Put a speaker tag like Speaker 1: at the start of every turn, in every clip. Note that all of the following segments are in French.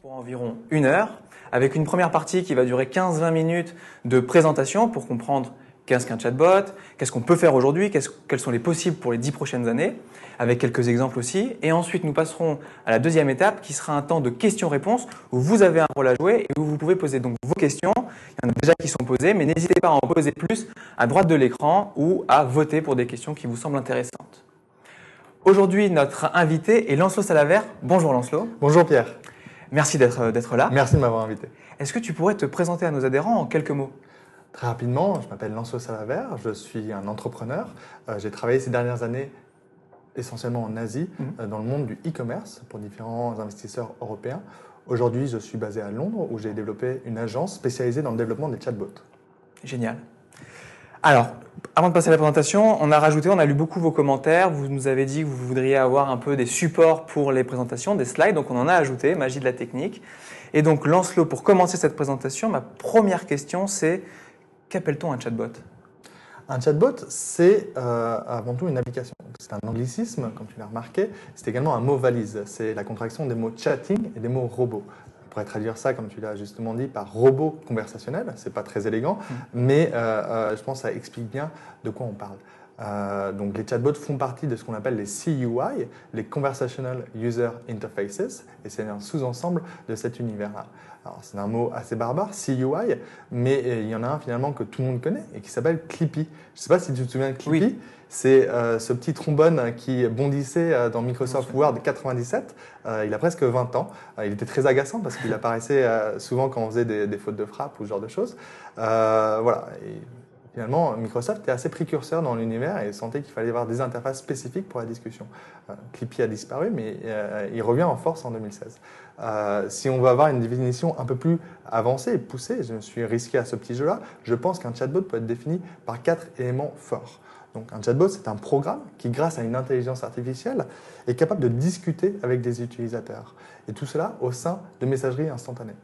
Speaker 1: Pour environ une heure, avec une première partie qui va durer 15-20 minutes de présentation pour comprendre qu'est-ce qu'un chatbot, qu'est-ce qu'on peut faire aujourd'hui, quels sont les possibles pour les 10 prochaines années, avec quelques exemples aussi. Et ensuite, nous passerons à la deuxième étape qui sera un temps de questions-réponses où vous avez un rôle à jouer et où vous pouvez poser donc vos questions. Il y en a déjà qui sont posées, mais n'hésitez pas à en poser plus à droite de l'écran ou à voter pour des questions qui vous semblent intéressantes. Aujourd'hui, notre invité est Lancelot Salavert. Bonjour Lancelot.
Speaker 2: Bonjour Pierre.
Speaker 1: Merci d'être là.
Speaker 2: Merci de m'avoir invité.
Speaker 1: Est-ce que tu pourrais te présenter à nos adhérents en quelques mots?
Speaker 2: Très rapidement, je m'appelle Lancelot Salavert, je suis un entrepreneur. Euh, j'ai travaillé ces dernières années essentiellement en Asie, mhm. euh, dans le monde du e-commerce pour différents investisseurs européens. Aujourd'hui, je suis basé à Londres où j'ai développé une agence spécialisée dans le développement des chatbots.
Speaker 1: Génial. Alors, avant de passer à la présentation, on a rajouté, on a lu beaucoup vos commentaires. Vous nous avez dit que vous voudriez avoir un peu des supports pour les présentations, des slides. Donc, on en a ajouté, magie de la technique. Et donc, Lancelot, pour commencer cette présentation, ma première question, c'est qu'appelle-t-on un chatbot?
Speaker 2: Un chatbot, c'est euh, avant tout une application. C'est un anglicisme, comme tu l'as remarqué. C'est également un mot valise. C'est la contraction des mots chatting et des mots robot. On pourrait traduire ça, comme tu l'as justement dit, par robot conversationnel. C'est pas très élégant, mm. mais euh, euh, je pense que ça explique bien de quoi on parle. donc les chatbots font partie de ce qu'on appelle les CUI, les Conversational User Interfaces, et c'est un sous-ensemble de cet univers-là. Alors c'est un mot assez barbare, CUI, mais il y en a un finalement que tout le monde connaît et qui s'appelle Clippy. Je ne sais pas si tu te souviens de Clippy. C'est euh, ce petit trombone qui bondissait euh, dans Microsoft Word 97. Euh, il a presque 20 ans. il était très agaçant parce qu'il apparaissait souvent quand on faisait des, fautes de frappe ou ce genre de choses. voilà. finalement, Microsoft était assez précurseur dans l'univers et sentait qu'il fallait avoir des interfaces spécifiques pour la discussion. Clippy a disparu, mais il revient en force en 2016. Euh, si on veut avoir une définition un peu plus avancée et poussée, je me suis risqué à ce petit jeu-là, je pense qu'un chatbot peut être défini par quatre éléments forts. Donc un chatbot, c'est un programme qui, grâce à une intelligence artificielle, est capable de discuter avec des utilisateurs. Et tout cela au sein de messagerie instantanée.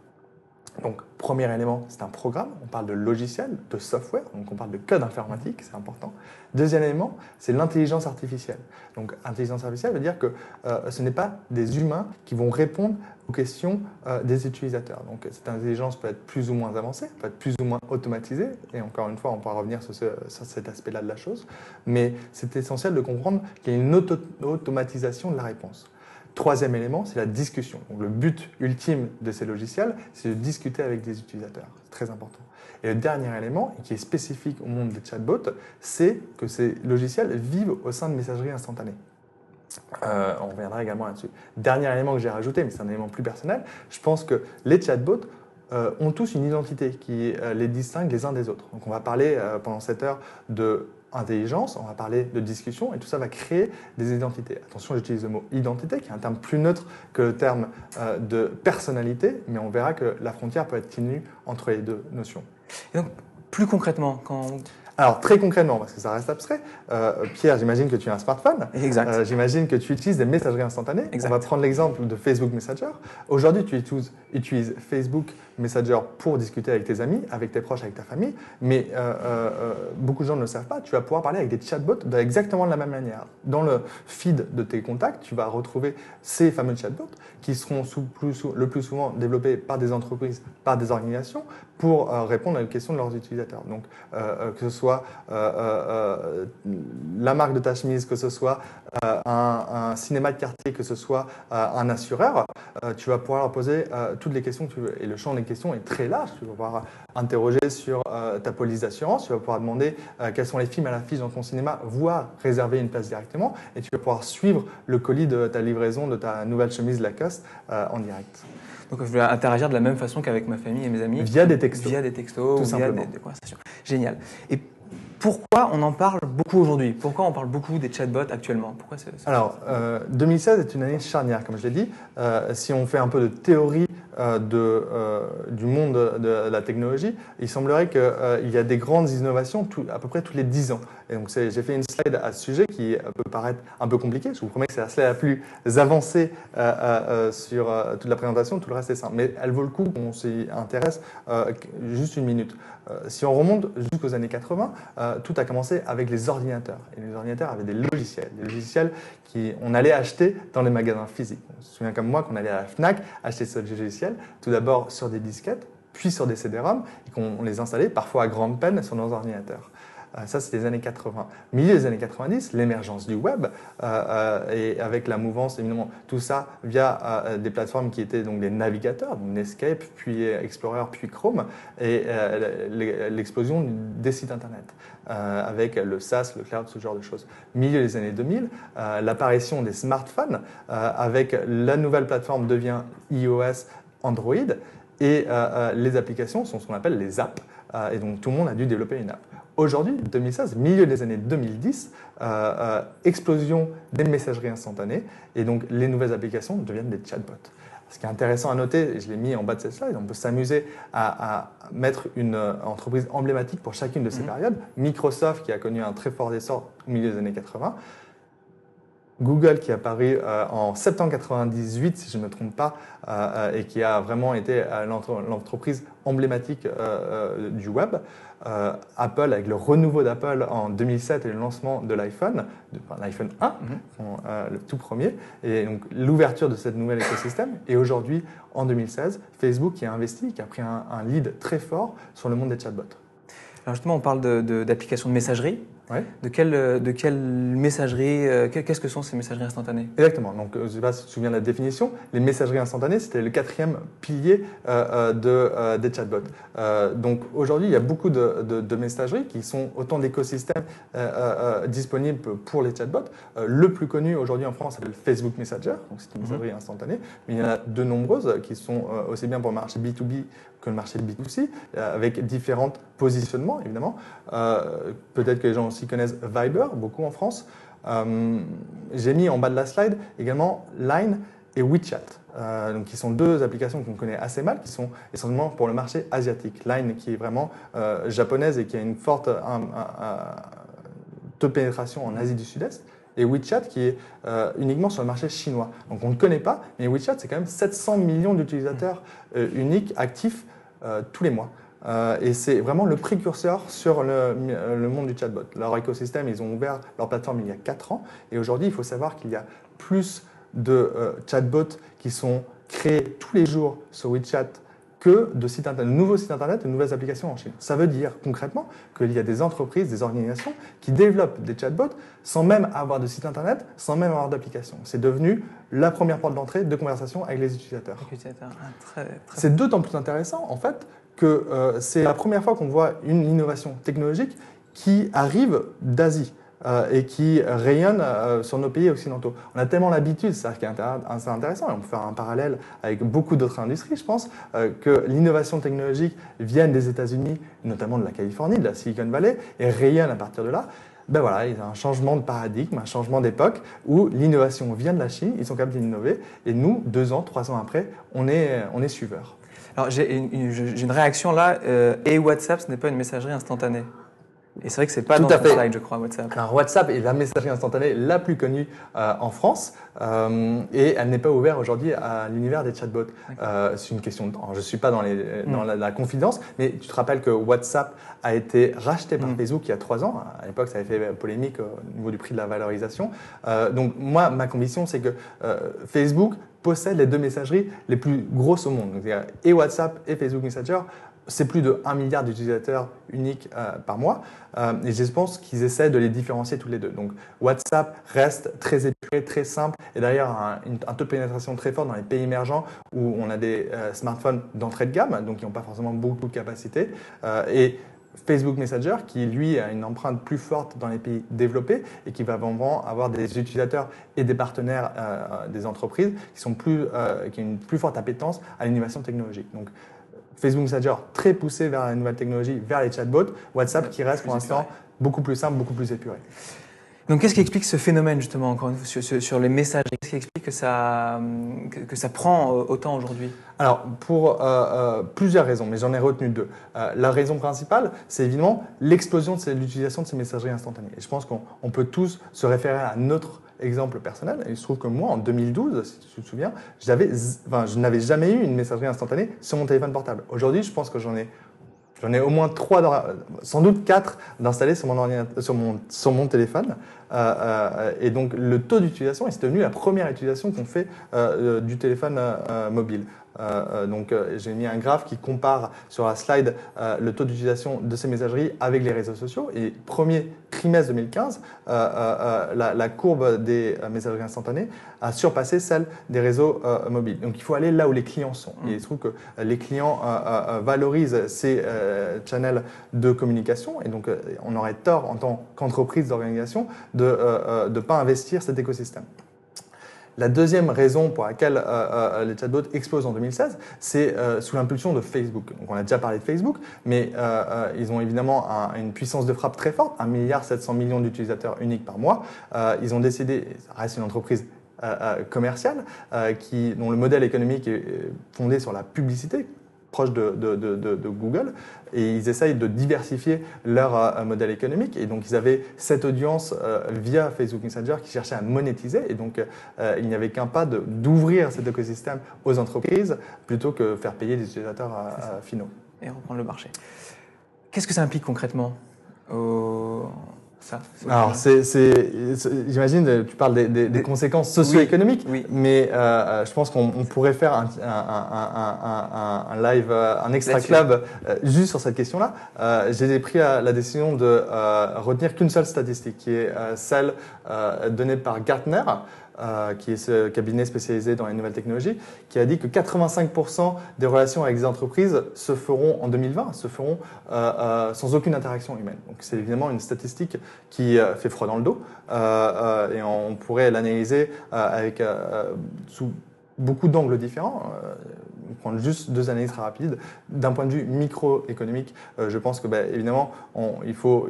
Speaker 2: Donc, premier élément, c'est un programme. On parle de logiciel, de software, donc on parle de code informatique, c'est important. Deuxième élément, c'est l'intelligence artificielle. Donc, intelligence artificielle veut dire que euh, ce n'est pas des humains qui vont répondre aux questions euh, des utilisateurs. Donc, cette intelligence peut être plus ou moins avancée, peut être plus ou moins automatisée, et encore une fois, on pourra revenir sur, cet aspect-là de la chose. Mais c'est essentiel de comprendre qu'il y a une automatisation de la réponse. Troisième élément, c'est la discussion. Donc, le but ultime de ces logiciels, c'est de discuter avec des utilisateurs. C'est très important. Et le dernier élément, qui est spécifique au monde des chatbots, c'est que ces logiciels vivent au sein de messageries instantanées. Euh, on reviendra également là-dessus. Dernier élément que j'ai rajouté, mais c'est un élément plus personnel, je pense que les chatbots euh, ont tous une identité qui euh, les distingue les uns des autres. Donc on va parler pendant cette heure de intelligence, on va parler de discussion, et tout ça va créer des identités. Attention, j'utilise le mot identité, qui est un terme plus neutre que le terme euh, de personnalité, mais on verra que la frontière peut être ténue entre les deux notions.
Speaker 1: Et donc, plus concrètement, quand
Speaker 2: alors très concrètement, parce que ça reste abstrait, euh, Pierre, j'imagine que tu as un smartphone.
Speaker 1: Exact. Euh,
Speaker 2: j'imagine que tu utilises des messageries instantanées. On va prendre l'exemple de Facebook Messenger. Aujourd'hui, tu utilises, Facebook Messenger pour discuter avec tes amis, avec tes proches, avec ta famille. Mais euh, beaucoup de gens ne le savent pas. Tu vas pouvoir parler avec des chatbots de exactement de la même manière. Dans le feed de tes contacts, tu vas retrouver ces fameux chatbots qui seront le plus souvent développés par des entreprises, par des organisations, pour répondre à une question de leurs utilisateurs. Donc, que ce soit euh, euh, euh, la marque de ta chemise, que ce soit un, cinéma de quartier, que ce soit un assureur, tu vas pouvoir leur poser toutes les questions que tu veux. Et le champ des questions est très large. Tu vas pouvoir interroger sur ta police d'assurance, tu vas pouvoir demander quels sont les films à l'affiche dans ton cinéma, voire réserver une place directement, et tu vas pouvoir suivre le colis de ta livraison de ta nouvelle chemise Lacoste en direct.
Speaker 1: Donc je vais interagir de la même façon qu'avec ma famille et mes amis.
Speaker 2: Via des textos.
Speaker 1: Via des textos, via des, des, conversations. Génial. Et pourquoi on en parle beaucoup aujourd'hui? Pourquoi on parle beaucoup des chatbots actuellement? Pourquoi
Speaker 2: Alors, 2016 euh, est une année charnière, comme je l'ai dit. Euh, si on fait un peu de théorie euh, de, du monde de la technologie, il semblerait qu'il y a des grandes innovations à peu près tous les 10 ans. Donc, j'ai fait une slide à ce sujet qui peut paraître un peu compliquée. Je vous promets que c'est la slide la plus avancée sur toute la présentation. Tout le reste est simple. Mais elle vaut le coup qu'on s'y intéresse juste une minute. si on remonte jusqu'aux années 80, tout a commencé avec les ordinateurs. Et les ordinateurs avaient des logiciels, des logiciels qu'on allait acheter dans les magasins physiques. On se souvient comme moi qu'on allait à la FNAC acheter ce logiciel, tout d'abord sur des disquettes, puis sur des CD-ROM, et qu'on les installait parfois à grande peine sur nos ordinateurs. Euh, ça, c'est les années 80. Milieu des années 90, l'émergence du web, euh, euh, et avec la mouvance, évidemment, tout ça via des plateformes qui étaient donc des navigateurs, donc Netscape, puis Explorer, puis Chrome, et l'explosion des sites Internet. avec le SaaS, le cloud, ce genre de choses. Milieu des années 2000, l'apparition des smartphones, avec la nouvelle plateforme devient iOS, Android, et les applications sont ce qu'on appelle les apps. et donc tout le monde a dû développer une app. Aujourd'hui, 2016, milieu des années 2010, euh, euh, explosion des messageries instantanées et donc les nouvelles applications deviennent des chatbots. Ce qui est intéressant à noter, et je l'ai mis en bas de cette slide, on peut s'amuser à, mettre une euh, entreprise emblématique pour chacune de ces mhm. périodes. Microsoft qui a connu un très fort essor au milieu des années 80. Google qui est apparu en septembre 98, si je ne me trompe pas, et qui a vraiment été l'entreprise emblématique du web. Euh, Apple, avec le renouveau d'Apple en 2007 et le lancement de l'iPhone, l'iPhone 1, mhm. euh, le tout premier, et donc l'ouverture de cette nouvel écosystème. Et aujourd'hui, en 2016, Facebook qui a investi, qui a pris un, un lead très fort sur le monde des chatbots.
Speaker 1: Alors justement, on parle d'applications de, de, messagerie. De, quelle, de quelle messagerie, euh, qu'est-ce que sont ces messageries instantanées?
Speaker 2: Exactement. Donc, euh, je ne sais pas si tu te souviens de la définition. Les messageries instantanées, c'était le quatrième pilier euh, de, des chatbots. donc, aujourd'hui, il y a beaucoup de, de messageries qui sont autant d'écosystèmes disponibles pour les chatbots. le plus connu aujourd'hui en France s'appelle Facebook Messenger. Donc, c'est une mhm. messagerie instantanée. Mais il y en a de nombreuses qui sont aussi bien pour le marché B2B que le marché B2C, avec différents positionnements, évidemment. Peut-être que les gens aussi connaissent Viber, beaucoup en France. Euh, j'ai mis en bas de la slide également Line et WeChat, euh, donc qui sont deux applications qu'on connaît assez mal, qui sont essentiellement pour le marché asiatique. Line qui est vraiment euh, japonaise et qui a une forte de pénétration en Asie du Sud-Est et WeChat qui est uniquement sur le marché chinois. Donc on ne connaît pas, mais WeChat c'est quand même 700 millions d'utilisateurs uniques actifs tous les mois. Euh, et c'est vraiment le précurseur sur le, le, monde du chatbot. Leur écosystème, ils ont ouvert leur plateforme il y a 4 ans. Et aujourd'hui, il faut savoir qu'il y a plus de euh, chatbots qui sont créés tous les jours sur WeChat que de, sites internet, de nouveaux sites internet, de nouvelles applications en Chine. Ça veut dire concrètement qu'il y a des entreprises, des organisations qui développent des chatbots sans même avoir de site internet, sans même avoir d'application. C'est devenu la première porte d'entrée de conversation avec les utilisateurs. C'est d'autant plus intéressant en fait que euh, c'est la première fois qu'on voit une innovation technologique qui arrive d'Asie. Euh, et qui rayonne euh, sur nos pays occidentaux. On a tellement l'habitude, c'est intéressant, et on peut faire un parallèle avec beaucoup d'autres industries, je pense, que l'innovation technologique vienne des États-Unis, notamment de la Californie, de la Silicon Valley, et rayonne à partir de là. Ben voilà, il y a un changement de paradigme, un changement d'époque où l'innovation vient de la Chine, ils sont capables d'innover, et nous, deux ans, trois ans après, on est, on est suiveurs.
Speaker 1: Alors j'ai une, réaction là. Euh, et WhatsApp, ce n'est pas une messagerie instantanée? Et c'est vrai que c'est pas Tout dans à fait. slide, je crois, WhatsApp.
Speaker 2: Alors, WhatsApp est la messagerie instantanée la plus connue euh, en France euh, et elle n'est pas ouverte aujourd'hui à l'univers des chatbots. c'est une question de temps. Je ne suis pas dans, les, mm. dans la, confidence, mais tu te rappelles que WhatsApp a été racheté par mm. Facebook il y a trois ans. À l'époque, ça avait fait polémique au niveau du prix de la valorisation. donc, moi, ma conviction, c'est que Facebook possède les deux messageries les plus grosses au monde. Donc, et WhatsApp et Facebook Messenger, c'est plus de 1 milliard d'utilisateurs uniques euh, par mois. Euh, et je pense qu'ils essaient de les différencier tous les deux. Donc WhatsApp reste très épuré, très simple, et d'ailleurs un, taux de pénétration très fort dans les pays émergents où on a des euh, smartphones d'entrée de gamme, donc qui n'ont pas forcément beaucoup de capacité. et Facebook Messenger, qui lui a une empreinte plus forte dans les pays développés et qui va vraiment avoir des utilisateurs et des partenaires des entreprises qui, sont plus, qui ont une plus forte appétence à l'innovation technologique. Facebook Messenger très poussé vers la nouvelle technologie, vers les chatbots. WhatsApp qui reste pour l'instant beaucoup plus simple, beaucoup plus épuré.
Speaker 1: Donc, qu'est-ce qui explique ce phénomène, justement, encore une fois, sur, les messages? Qu'est-ce qui explique que ça, que, ça prend euh, autant aujourd'hui?
Speaker 2: Alors, pour euh, euh, plusieurs raisons, mais j'en ai retenu deux. la raison principale, c'est évidemment l'explosion de l'utilisation de ces messageries instantanées. Et je pense qu'on peut tous se référer à notre exemple personnel. Il se trouve que moi, en 2012, si tu te souviens, enfin, je n'avais jamais eu une messagerie instantanée sur mon téléphone portable. Aujourd'hui, je pense que j'en ai J'en ai au moins trois, sans doute quatre d'installer sur mon, sur mon, sur mon téléphone. Euh, euh, et donc le taux d'utilisation, et c'est devenu la première utilisation qu'on fait euh, du téléphone mobile. Euh, euh, donc euh, j'ai mis un graphe qui compare sur la slide euh, le taux d'utilisation de ces messageries avec les réseaux sociaux. Et premier trimestre 2015, euh, euh, euh, la, la courbe des messageries instantanées a surpassé celle des réseaux mobiles. Donc il faut aller là où les clients sont. Et il se trouve que les clients valorisent ces channels de communication. Et donc on aurait tort en tant qu'entreprise d'organisation de ne pas investir cet écosystème. La deuxième raison pour laquelle euh, euh, les chatbots explosent en 2016, c'est euh, sous l'impulsion de Facebook. Donc on a déjà parlé de Facebook, mais euh, euh, ils ont évidemment un- une puissance de frappe très forte, 1 milliard 700 millions d'utilisateurs uniques par mois. Euh, ils ont décidé, ça reste une entreprise euh, euh, commerciale, euh, qui, dont le modèle économique est euh, fondé sur la publicité, proche de, de- de- de- de Google, et ils essayent de diversifier leur euh, modèle économique. Et donc, ils avaient cette audience euh, via Facebook Messenger qui cherchait à monétiser. Et donc, euh, il n'y avait qu'un pas d'ouvrir cet écosystème aux entreprises plutôt que faire payer les utilisateurs finaux.
Speaker 1: et reprendre le marché. Qu'est-ce que ça implique concrètement au- ça
Speaker 2: Alors, c'est, j'imagine, euh, tu parles des, des- des conséquences socio-économiques,
Speaker 1: oui.
Speaker 2: mais euh, euh, je pense qu'on on pourrait faire un, un- un- un- live, euh, un extra club euh, juste sur cette question-là. Euh, j'ai pris la, la décision de euh, retenir qu'une seule statistique, qui est euh, celle euh, donnée par Gartner. Euh, qui est ce cabinet spécialisé dans les nouvelles technologies, qui a dit que 85% des relations avec des entreprises se feront en 2020, se feront euh, euh, sans aucune interaction humaine. Donc c'est évidemment une statistique qui fait froid dans le dos et on pourrait l'analyser avec sous beaucoup d'angles différents. Prendre juste deux analyses très rapides. D'un point de vue microéconomique, euh, je pense que bah, évidemment, il faut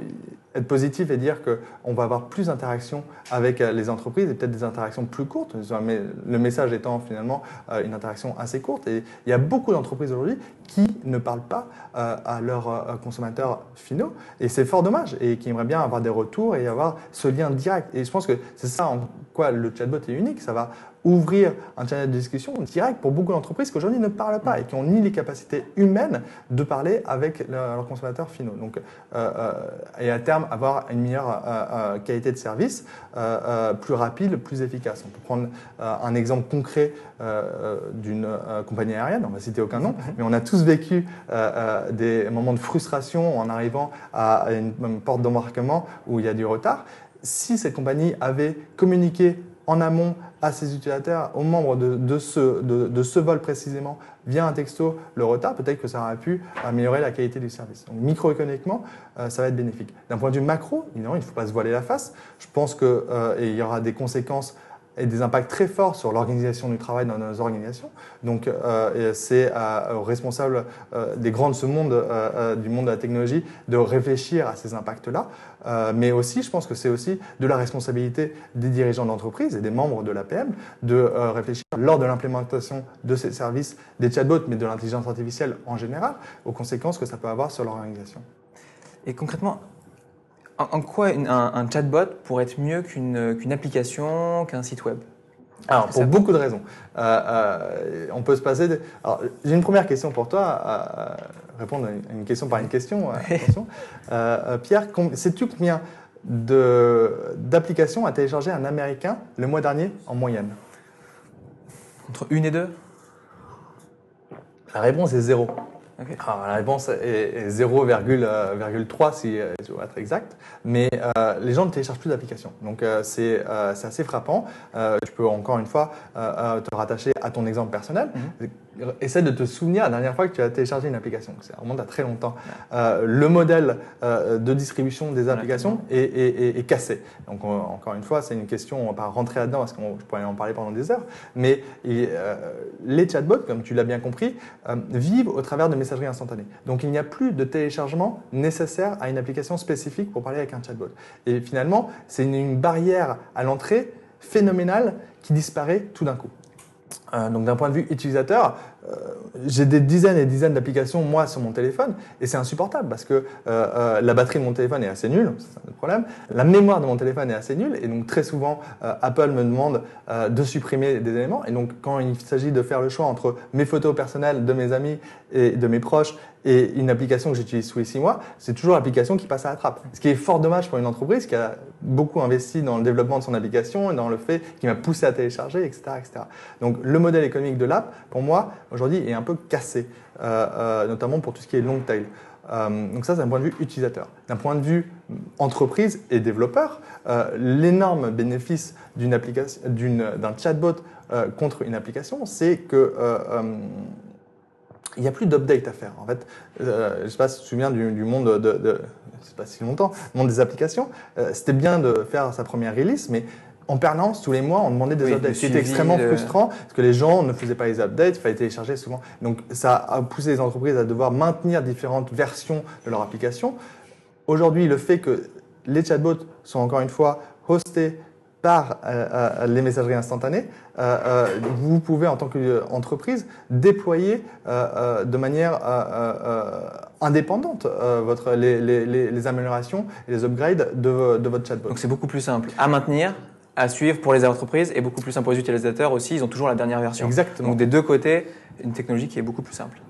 Speaker 2: être positif et dire qu'on va avoir plus d'interactions avec euh, les entreprises et peut-être des interactions plus courtes, le message étant finalement euh, une interaction assez courte. Et il y a beaucoup d'entreprises aujourd'hui qui ne parlent pas à leurs consommateurs finaux et c'est fort dommage et qui aimeraient bien avoir des retours et avoir ce lien direct. Et je pense que c'est ça en quoi le chatbot est unique, ça va ouvrir un channel de discussion direct pour beaucoup d'entreprises qui aujourd'hui ne parlent pas et qui ont ni les capacités humaines de parler avec leurs consommateurs finaux. Donc, euh, euh, et à terme, avoir une meilleure euh, qualité de service, euh, plus rapide, plus efficace. On peut prendre un exemple concret d'une compagnie aérienne, on va citer aucun nom, mais on a tous vécu des moments de frustration en arrivant à une, une porte d'embarquement où il y a du retard. Si cette compagnie avait communiqué en amont à ses utilisateurs, aux membres de, ce, vol précisément, via un texto, le retard, peut-être que ça aurait pu améliorer la qualité du service. Donc microéconomiquement, euh, ça va être bénéfique. D'un point de vue macro, évidemment, il ne faut pas se voiler la face. Je pense qu'il y aura des conséquences et des impacts très forts sur l'organisation du travail dans nos organisations. Donc, euh, c'est à- aux responsables euh, des grands de ce monde, euh, euh, du monde de la technologie, de réfléchir à ces impacts-là. Euh, mais aussi, je pense que c'est aussi de la responsabilité des dirigeants d'entreprise et des membres de l'APM de euh, réfléchir lors de l'implémentation de ces services, des chatbots, mais de l'intelligence artificielle en général, aux conséquences que ça peut avoir sur l'organisation.
Speaker 1: Et concrètement, en, en quoi une- un, un chatbot pourrait être mieux qu'une application, qu'un site web?
Speaker 2: Alors, pour beaucoup de raisons. Euh, euh, on peut se passer. de- Alors, j'ai une première question pour toi. à répondre à une- question par une question. euh, attention. Euh, euh, Pierre, sais-tu combien d'applications a téléchargé un Américain le mois dernier en moyenne?
Speaker 1: Entre une et deux?
Speaker 2: La réponse est zéro. Alors, la réponse est, est 0,3 si euh, je veux être exact, mais euh, les gens ne téléchargent plus d'applications. Donc euh, c'est euh, assez frappant. Euh, tu peux encore une fois euh, euh, te rattacher à ton exemple personnel. Essaie de te souvenir la dernière fois que tu as téléchargé une application. Ça remonte à très longtemps. Euh, le modèle euh, de distribution des applications est, est- est- est cassé. Donc on- encore une fois, c'est une question, on va pas rentrer là-dedans parce qu'on je pourrais en parler pendant des heures, mais et, euh, les chatbots, comme tu l'as bien compris, vivent au travers de messagerie instantanée. Donc il n'y a plus de téléchargement nécessaire à une application spécifique pour parler avec un chatbot. Et finalement, c'est une, une barrière à l'entrée phénoménale qui disparaît tout d'un coup. Euh, donc d'un point de vue utilisateur, j'ai des dizaines et dizaines d'applications moi sur mon téléphone et c'est insupportable parce que euh, la batterie de mon téléphone est assez nulle, c'est un problème. La mémoire de mon téléphone est assez nulle et donc très souvent Apple me demande de supprimer des éléments et donc quand il s'agit de faire le choix entre mes photos personnelles de mes amis et de mes proches et une application que j'utilise tous les six mois, c'est toujours l'application qui passe à la trappe. Ce qui est fort dommage pour une entreprise qui a beaucoup investi dans le développement de son application et dans le fait qui m'a poussé à télécharger, etc., etc. Donc le modèle économique de l'app, pour moi, aujourd'hui, est un peu cassé, euh, euh, notamment pour tout ce qui est long tail. Euh, donc ça, c'est un point de vue utilisateur. D'un point de vue entreprise et développeur, l'énorme bénéfice d'un chatbot contre une application, c'est que il n'y a plus d'update à faire. En fait, je ne sais pas si tu te souviens du, monde de, c'est pas si longtemps, monde des applications. C'était bien de faire sa première release, mais en permanence, tous les mois, on demandait des updates. C'était extrêmement frustrant parce que les gens ne faisaient pas les updates, il fallait télécharger souvent. Donc, ça a poussé les entreprises à devoir maintenir différentes versions de leur application. Aujourd'hui, le fait que les chatbots sont encore une fois hostés par euh, euh, les messageries instantanées, euh, vous pouvez en tant qu'entreprise déployer de manière indépendante votre, les, les, les, améliorations et les upgrades de, de votre chatbot.
Speaker 1: Donc c'est beaucoup plus simple à maintenir, à suivre pour les entreprises et beaucoup plus simple pour les utilisateurs aussi. Ils ont toujours la dernière version.
Speaker 2: Exactement.
Speaker 1: Donc des deux côtés, une technologie qui est beaucoup plus simple.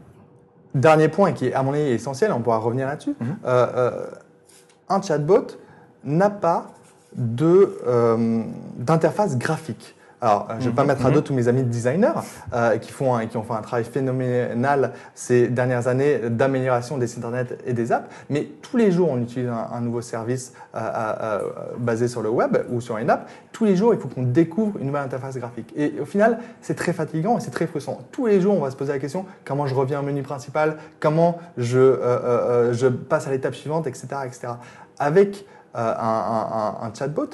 Speaker 2: Dernier point qui est à mon avis essentiel, on pourra revenir là-dessus. Mhm. un chatbot n'a pas euh, d'interface graphique. Alors, je ne vais pas mhm, mettre à dos mhm. tous mes amis designers euh, qui, font qui ont fait un travail phénoménal ces dernières années d'amélioration des sites internet et des apps, mais tous les jours on utilise un, nouveau service euh, euh, basé sur le web ou sur une app. Tous les jours, il faut qu'on découvre une nouvelle interface graphique. Et au final, c'est très fatigant et c'est très frustrant. Tous les jours, on va se poser la question comment je reviens au menu principal, comment je, je passe à l'étape suivante, etc., etc. Avec euh, un, chatbot,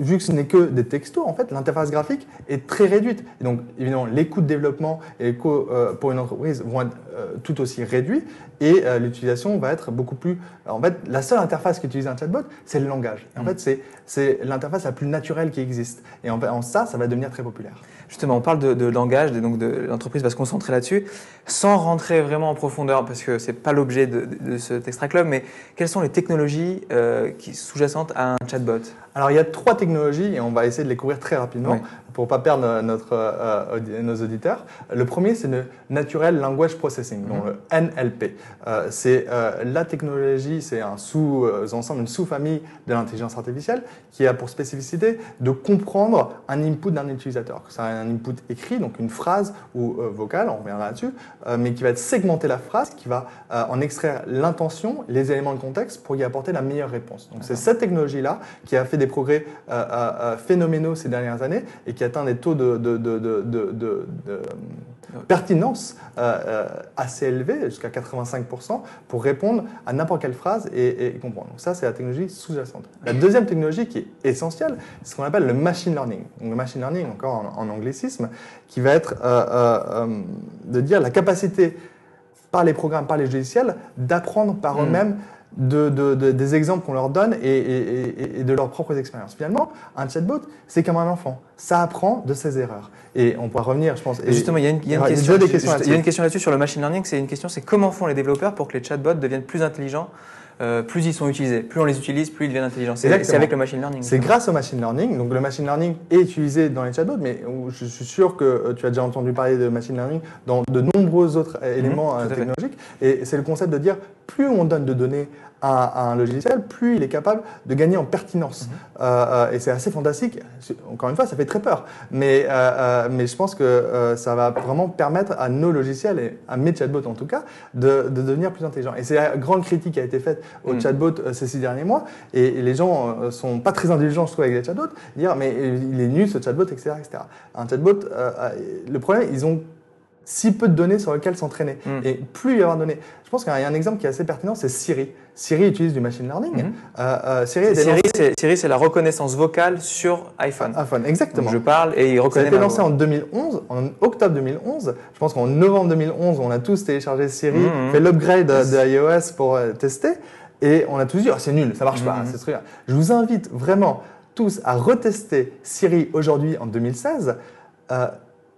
Speaker 2: vu que ce n'est que des textos, en fait, l'interface graphique est très réduite. Et donc, évidemment, les coûts de développement et les coûts euh, pour une entreprise vont être euh, tout aussi réduits et l'utilisation va être beaucoup plus. En fait, la seule interface qu'utilise un chatbot, c'est le langage. en mm. fait, c'est l'interface la plus naturelle qui existe. Et en, en ça, ça va devenir très populaire.
Speaker 1: Justement, on parle de, langage, et donc de, l'entreprise va se concentrer là-dessus, sans rentrer vraiment en profondeur, parce que c'est pas l'objet de, cet extra club, mais quelles sont les technologies euh, qui sous-jacentes à un chatbot?
Speaker 2: Alors, il y a trois technologies, et on va essayer de les couvrir très rapidement pour pas perdre notre, euh, nos auditeurs. Le premier, c'est le Natural Language Processing, donc le NLP. Euh, c'est euh, la technologie, c'est un sous-ensemble, une sous-famille de l'intelligence artificielle qui a pour spécificité de comprendre un input d'un utilisateur. C'est un input écrit, donc une phrase ou vocale, on reviendra là-dessus, mais qui va segmenter la phrase, qui va en extraire l'intention, les éléments de contexte pour y apporter la meilleure réponse. Donc c'est cette technologie-là qui a fait des progrès phénoménaux ces dernières années et qui atteint des taux de, de, de, de pertinence euh, euh, assez élevés, jusqu'à 85%, pour répondre à n'importe quelle phrase et, comprendre. Donc ça, c'est la technologie sous-jacente. La deuxième technologie qui est essentielle, c'est ce qu'on appelle le machine learning. Donc le machine learning, encore en, anglicisme, qui va être euh, de dire la capacité par les programmes, par les logiciels, d'apprendre par hmm. eux-mêmes de, des exemples qu'on leur donne et, de leurs propres expériences. Finalement, un chatbot, c'est comme un enfant. Ça apprend de ses erreurs. Et on pourra revenir, je pense.
Speaker 1: justement, il y a une, question, il y a une question là-dessus sur le machine learning. C'est une question, c'est comment font les développeurs pour que les chatbots deviennent plus intelligents euh, plus ils sont utilisés. Plus on les utilise, plus ils deviennent intelligents. C'est avec le machine learning.
Speaker 2: C'est grâce au machine learning. Donc le machine learning est utilisé dans les chatbots, mais je suis sûr que euh, tu as déjà entendu parler de machine learning dans de nombreux autres euh, éléments mhm, technologiques. Et c'est le concept de dire plus on donne de données à, un logiciel, plus il est capable de gagner en pertinence. Mhm. Euh, et c'est assez fantastique. Encore une fois, ça fait très peur. Mais, euh, mais je pense que ça va vraiment permettre à nos logiciels, et à mes chatbots en tout cas, de, de devenir plus intelligents. Et c'est la grande critique qui a été faite aux mhm. chatbots ces six derniers mois. Et, les gens sont pas très indulgents, je trouve, avec les chatbots. Dire, mais il est nul ce chatbot, etc. etc. Un chatbot, le problème, ils ont si peu de données sur lesquelles s'entraîner. Hmm. Et plus il y aura de données. Je pense qu'il y a un exemple qui est assez pertinent, c'est Siri. Siri utilise du machine learning. Hmm.
Speaker 1: Euh, euh, Siri, c'est la reconnaissance vocale sur iPhone.
Speaker 2: iPhone, exactement.
Speaker 1: je parle et il reconnaît.
Speaker 2: Ça a été lancé en 2011, en octobre 2011. Je pense qu'en novembre 2011, on a tous téléchargé Siri, hmm, fait l'upgrade de iOS pour euh, tester, et on a tous dit oh, c'est nul, ça marche pas. c'est Je vous invite vraiment tous à retester Siri aujourd'hui en 2016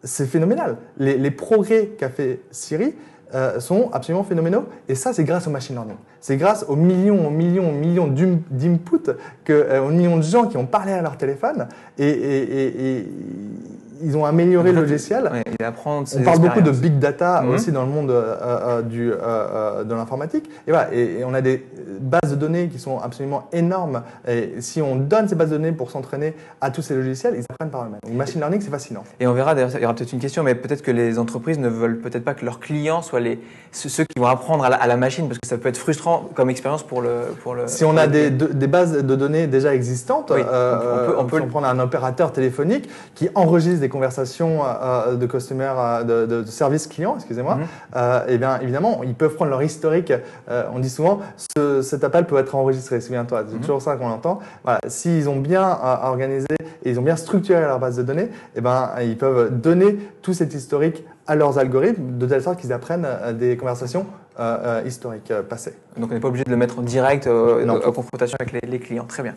Speaker 2: c'est phénoménal. Les, les progrès qu'a fait Siri euh, sont absolument phénoménaux. Et ça, c'est grâce au machine learning. C'est grâce aux millions, aux millions, aux millions d'inputs, euh, aux millions de gens qui ont parlé à leur téléphone et, et- et- et ils ont amélioré le logiciel.
Speaker 1: Ouais, il apprend de ses
Speaker 2: On parle beaucoup de big data
Speaker 1: Mhm.
Speaker 2: aussi dans le monde euh, euh, du, euh, de l'informatique. Et, voilà, et, et on a des bases de données qui sont absolument énormes. Et si on donne ces bases de données pour s'entraîner à tous ces logiciels, ils apprennent par eux-mêmes. Le machine learning, c'est fascinant.
Speaker 1: Et on verra, d'ailleurs, il y aura peut-être une question, mais peut-être que les entreprises ne veulent peut-être pas que leurs clients soient les, ceux qui vont apprendre à la, à la machine, parce que ça peut être frustrant comme expérience pour le. Pour le
Speaker 2: Si on a des, de- des bases de données déjà existantes,
Speaker 1: Oui, on peut- on peut
Speaker 2: prendre un opérateur téléphonique qui enregistre des conversations euh, de customer, euh, de, de, de service client, excusez-moi,
Speaker 1: Mhm.
Speaker 2: euh, et bien évidemment, ils peuvent prendre leur historique. Euh, on dit souvent, ce, cet appel peut être enregistré, souviens-toi, c'est
Speaker 1: Mhm.
Speaker 2: toujours ça qu'on entend. Voilà, s'ils ont bien euh, organisé et ils ont bien structuré leur base de données, et ben, ils peuvent donner tout cet historique à leurs algorithmes de telle sorte qu'ils apprennent euh, des conversations euh, euh, historiques euh, passées.
Speaker 1: Donc on n'est pas obligé de le mettre en direct euh, en confrontation avec les, les clients. Très bien.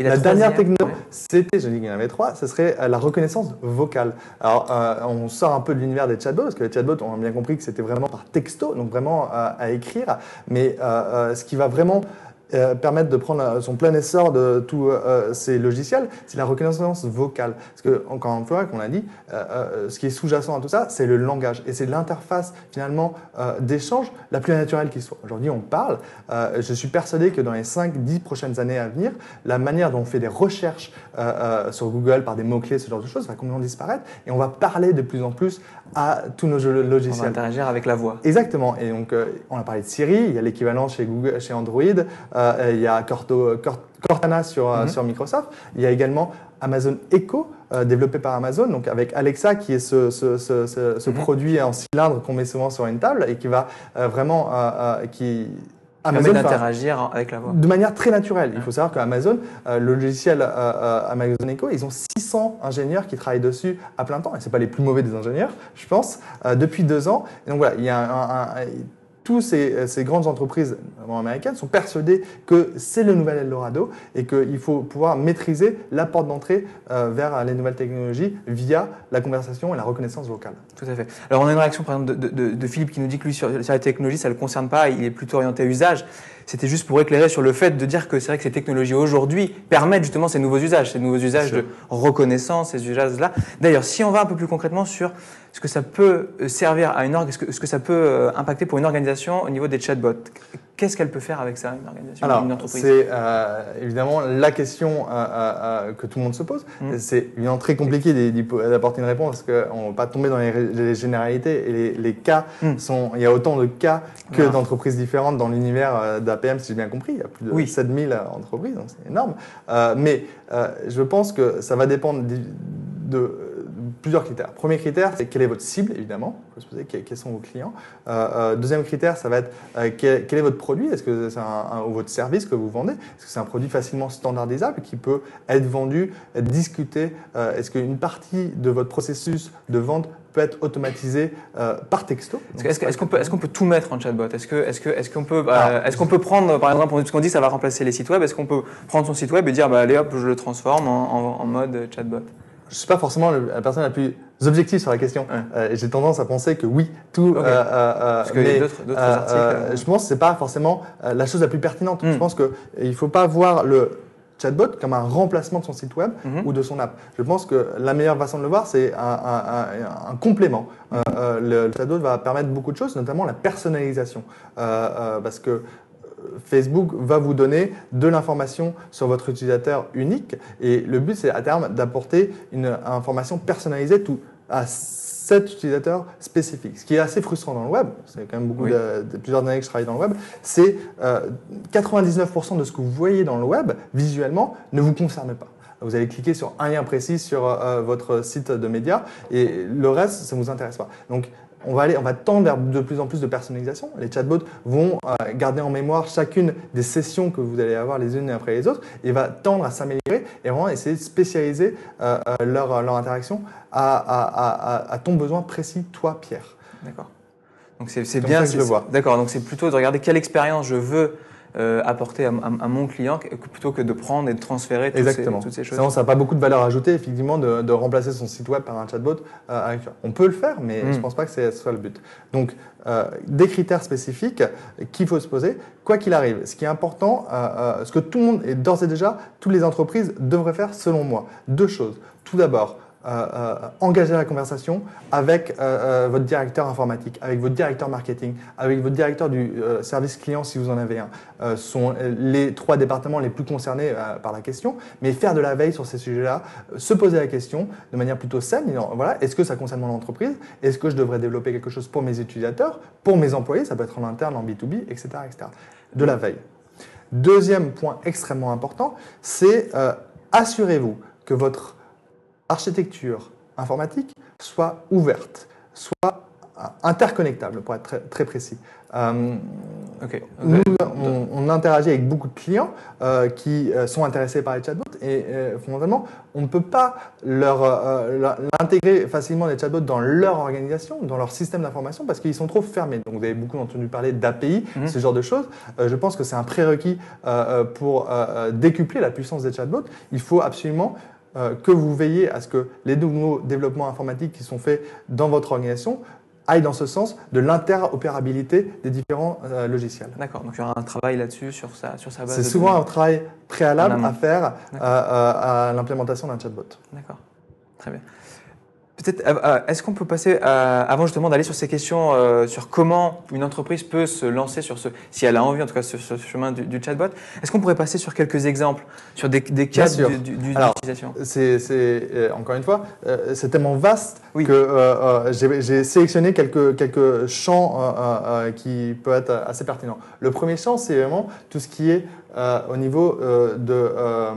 Speaker 1: Et
Speaker 2: La, dernière techno,
Speaker 1: ouais.
Speaker 2: c'était, je dis qu'il y en avait trois, ce serait euh, la reconnaissance vocale. Alors, euh, on sort un peu de l'univers des chatbots, parce que les chatbots, on a bien compris que c'était vraiment par texto, donc vraiment euh, à écrire. Mais euh, ce qui va vraiment euh, permettre de prendre euh, son plein essor de tous euh, ces logiciels, c'est la reconnaissance vocale. Parce que, encore une fois, qu'on l'a dit, ce qui est sous-jacent à tout ça, c'est le langage. Et c'est l'interface, finalement, d'échange la plus naturelle qui soit. Aujourd'hui, on parle. Je suis persuadé que dans les 5-10 prochaines années à venir, la manière dont on fait des recherches sur Google par des mots-clés, ce genre de choses, va complètement disparaître. Et on va parler de plus en plus à tous nos jeux
Speaker 1: On va
Speaker 2: logiciels.
Speaker 1: interagir avec la voix.
Speaker 2: Exactement. Et donc, euh, on a parlé de Siri, il y a l'équivalent chez Google, chez Android, euh, il y a Corto- Cort- Cortana sur, euh,
Speaker 1: Mhm.
Speaker 2: sur Microsoft, il y a également Amazon Echo, euh, développé par Amazon, donc avec Alexa, qui est ce, ce, ce, ce- ce
Speaker 1: Mhm.
Speaker 2: produit en cylindre qu'on met souvent sur une table et qui va vraiment, qui Amazon
Speaker 1: d'interagir avec la voix.
Speaker 2: de manière très naturelle. Il faut savoir qu'Amazon, euh, le logiciel euh, euh, Amazon Echo, ils ont 600 ingénieurs qui travaillent dessus à plein temps. Et c'est pas les plus mauvais des ingénieurs, je pense, euh, depuis deux ans. Et donc voilà, il y a un, un- un- tous ces, ces grandes entreprises américaines sont persuadées que c'est le nouvel Eldorado et qu'il faut pouvoir maîtriser la porte d'entrée euh, vers les nouvelles technologies via la conversation et la reconnaissance vocale.
Speaker 1: Tout à fait. Alors on a une réaction par exemple de, Philippe qui nous dit que lui sur, sur la ça ne le concerne pas, il est plutôt orienté à usage. C'était juste pour éclairer sur le fait de dire que c'est vrai que ces technologies aujourd'hui permettent justement ces nouveaux usages, ces nouveaux usages de reconnaissance, ces usages-là. D'ailleurs, si on va un peu plus concrètement sur ce que ça peut euh, servir à une org, ce que, ce que ça peut euh, impacter pour une organisation au niveau des chatbots, qu'est-ce qu'elle peut faire avec ça, une organisation,
Speaker 2: Alors,
Speaker 1: une entreprise
Speaker 2: c'est euh, évidemment la question euh, euh, que tout le monde se pose.
Speaker 1: Mm.
Speaker 2: C'est évidemment très compliqué d'apporter une réponse parce qu'on ne va pas tomber dans les, généralités et les, les cas
Speaker 1: Mm.
Speaker 2: sont. Il y a autant de cas que d'entreprises différentes dans l'univers d'APM, si j'ai bien compris. Il y a plus de
Speaker 1: Oui.
Speaker 2: 7000 entreprises, donc c'est énorme. Mais je pense que ça va dépendre de, de plusieurs critères. Premier critère, c'est quelle est votre cible, évidemment. Il faut se poser que- quels sont vos clients. Euh, euh, deuxième critère, ça va être euh, quel, quel est votre produit? Est-ce que c'est un, un- ou votre service que vous vendez? Est-ce que c'est un produit facilement standardisable qui peut être vendu, être discuté? Est-ce qu'une partie de votre processus de vente peut être automatisée euh, par texto?
Speaker 1: Est-ce qu'on peut, qu'on tout mettre en chatbot? Est-ce est-ce que, est-ce qu'on peut, euh, est-ce qu'on peut prendre, par exemple, parce qu'on dit que ça va remplacer les sites web, est-ce qu'on peut prendre son site web et dire, bah, allez hop, je le transforme en, en- en mode chatbot?
Speaker 2: Je ne suis pas forcément la personne la plus objective sur la question.
Speaker 1: Ouais.
Speaker 2: Euh, J'ai tendance à penser que oui, tout. Euh, euh,
Speaker 1: Parce qu'il y a
Speaker 2: mais,
Speaker 1: d'autres- articles,
Speaker 2: je pense que c'est pas forcément la chose la plus pertinente.
Speaker 1: Mm.
Speaker 2: Je pense qu'il ne faut pas voir le chatbot comme un remplacement de son site web
Speaker 1: Mhm.
Speaker 2: ou de son app. Je pense que la meilleure façon de le voir, c'est un, un- un- un complément. Euh, le, le chatbot va permettre beaucoup de choses, notamment la personnalisation. Euh, euh, parce que Facebook va vous donner de l'information sur votre utilisateur unique et le but c'est à terme d'apporter une information personnalisée tout, à cet utilisateur spécifique. Ce qui est assez frustrant dans le web, c'est quand même beaucoup
Speaker 1: Oui.
Speaker 2: de, de- plusieurs années que je travaille dans le web, c'est euh, 99% de ce que vous voyez dans le web visuellement ne vous concerne pas. Vous allez cliquer sur un lien précis sur euh, votre site de médias et le reste, ça ne vous intéresse pas. Donc, on va, aller, on va tendre vers de plus en plus de personnalisation. Les chatbots vont euh, garder en mémoire chacune des sessions que vous allez avoir les unes après les autres et va tendre à s'améliorer et vraiment essayer de spécialiser euh, euh, leur, leur interaction à, à- à- à- à ton besoin précis, toi, Pierre.
Speaker 1: D'accord. Donc c'est bien.
Speaker 2: ça que je le vois.
Speaker 1: D'accord. Donc c'est plutôt de regarder quelle expérience je veux euh, apporter à, à- à mon client plutôt que de prendre et de transférer toutes, ces, toutes ces choses.
Speaker 2: Sinon, ça n'a pas beaucoup de valeur ajoutée, effectivement, de, de remplacer son site web par un chatbot. euh, avec- On peut le faire, mais
Speaker 1: Mm.
Speaker 2: je ne pense pas que ce soit le but. Donc, euh, des critères spécifiques qu'il faut se poser, quoi qu'il arrive. Ce qui est important, ce que tout le monde, et d'ores et déjà, toutes les entreprises devraient faire, selon moi, deux choses. Tout d'abord, engager la conversation avec euh, euh, votre directeur informatique, avec votre directeur marketing, avec votre directeur du euh, service client si vous en avez un. Euh, sont les trois départements les plus concernés euh, par la question, mais faire de la veille sur ces sujets-là, euh, se poser la question de manière plutôt saine, voilà, est-ce que ça concerne mon entreprise? Est-ce que je devrais développer quelque chose pour mes utilisateurs, pour mes employés, ça peut être en interne, en B2B, etc. etc. De la veille. Deuxième point extrêmement important, c'est euh, assurez-vous que votre architecture informatique soit ouverte, soit euh, interconnectable, pour être très, très précis. Euh, nous, on, on interagit avec beaucoup de clients euh, qui sont intéressés par les chatbots et euh, fondamentalement, on ne peut pas leur, l'intégrer facilement les chatbots dans leur organisation, dans leur système d'information parce qu'ils sont trop fermés. Donc vous avez beaucoup entendu parler d'API,
Speaker 1: Mhm.
Speaker 2: ce genre de choses. Je pense que c'est un prérequis pour décupler la puissance des chatbots. Il faut absolument que vous veillez à ce que les nouveaux développements informatiques qui sont faits dans votre organisation aillent dans ce sens de l'interopérabilité des différents euh, logiciels.
Speaker 1: D'accord. Donc il y aura un travail là-dessus sur sa, sur sa base.
Speaker 2: C'est souvent
Speaker 1: données.
Speaker 2: un travail préalable à faire euh, euh, à l'implémentation d'un chatbot.
Speaker 1: D'accord. Très bien. Peut-être, euh, euh, est-ce qu'on peut passer, à- avant justement d'aller sur ces questions euh, sur comment une entreprise peut se lancer sur ce, si elle a envie en tout cas sur ce chemin du, du chatbot, est-ce qu'on pourrait passer sur quelques exemples, sur des, des cas d'utilisation
Speaker 2: C'est, encore une fois, euh, c'est tellement vaste
Speaker 1: Oui.
Speaker 2: que euh, j'ai, sélectionné quelques, quelques champs qui peuvent être assez pertinents. Le premier champ, c'est vraiment tout ce qui est euh, au niveau euh, de, euh,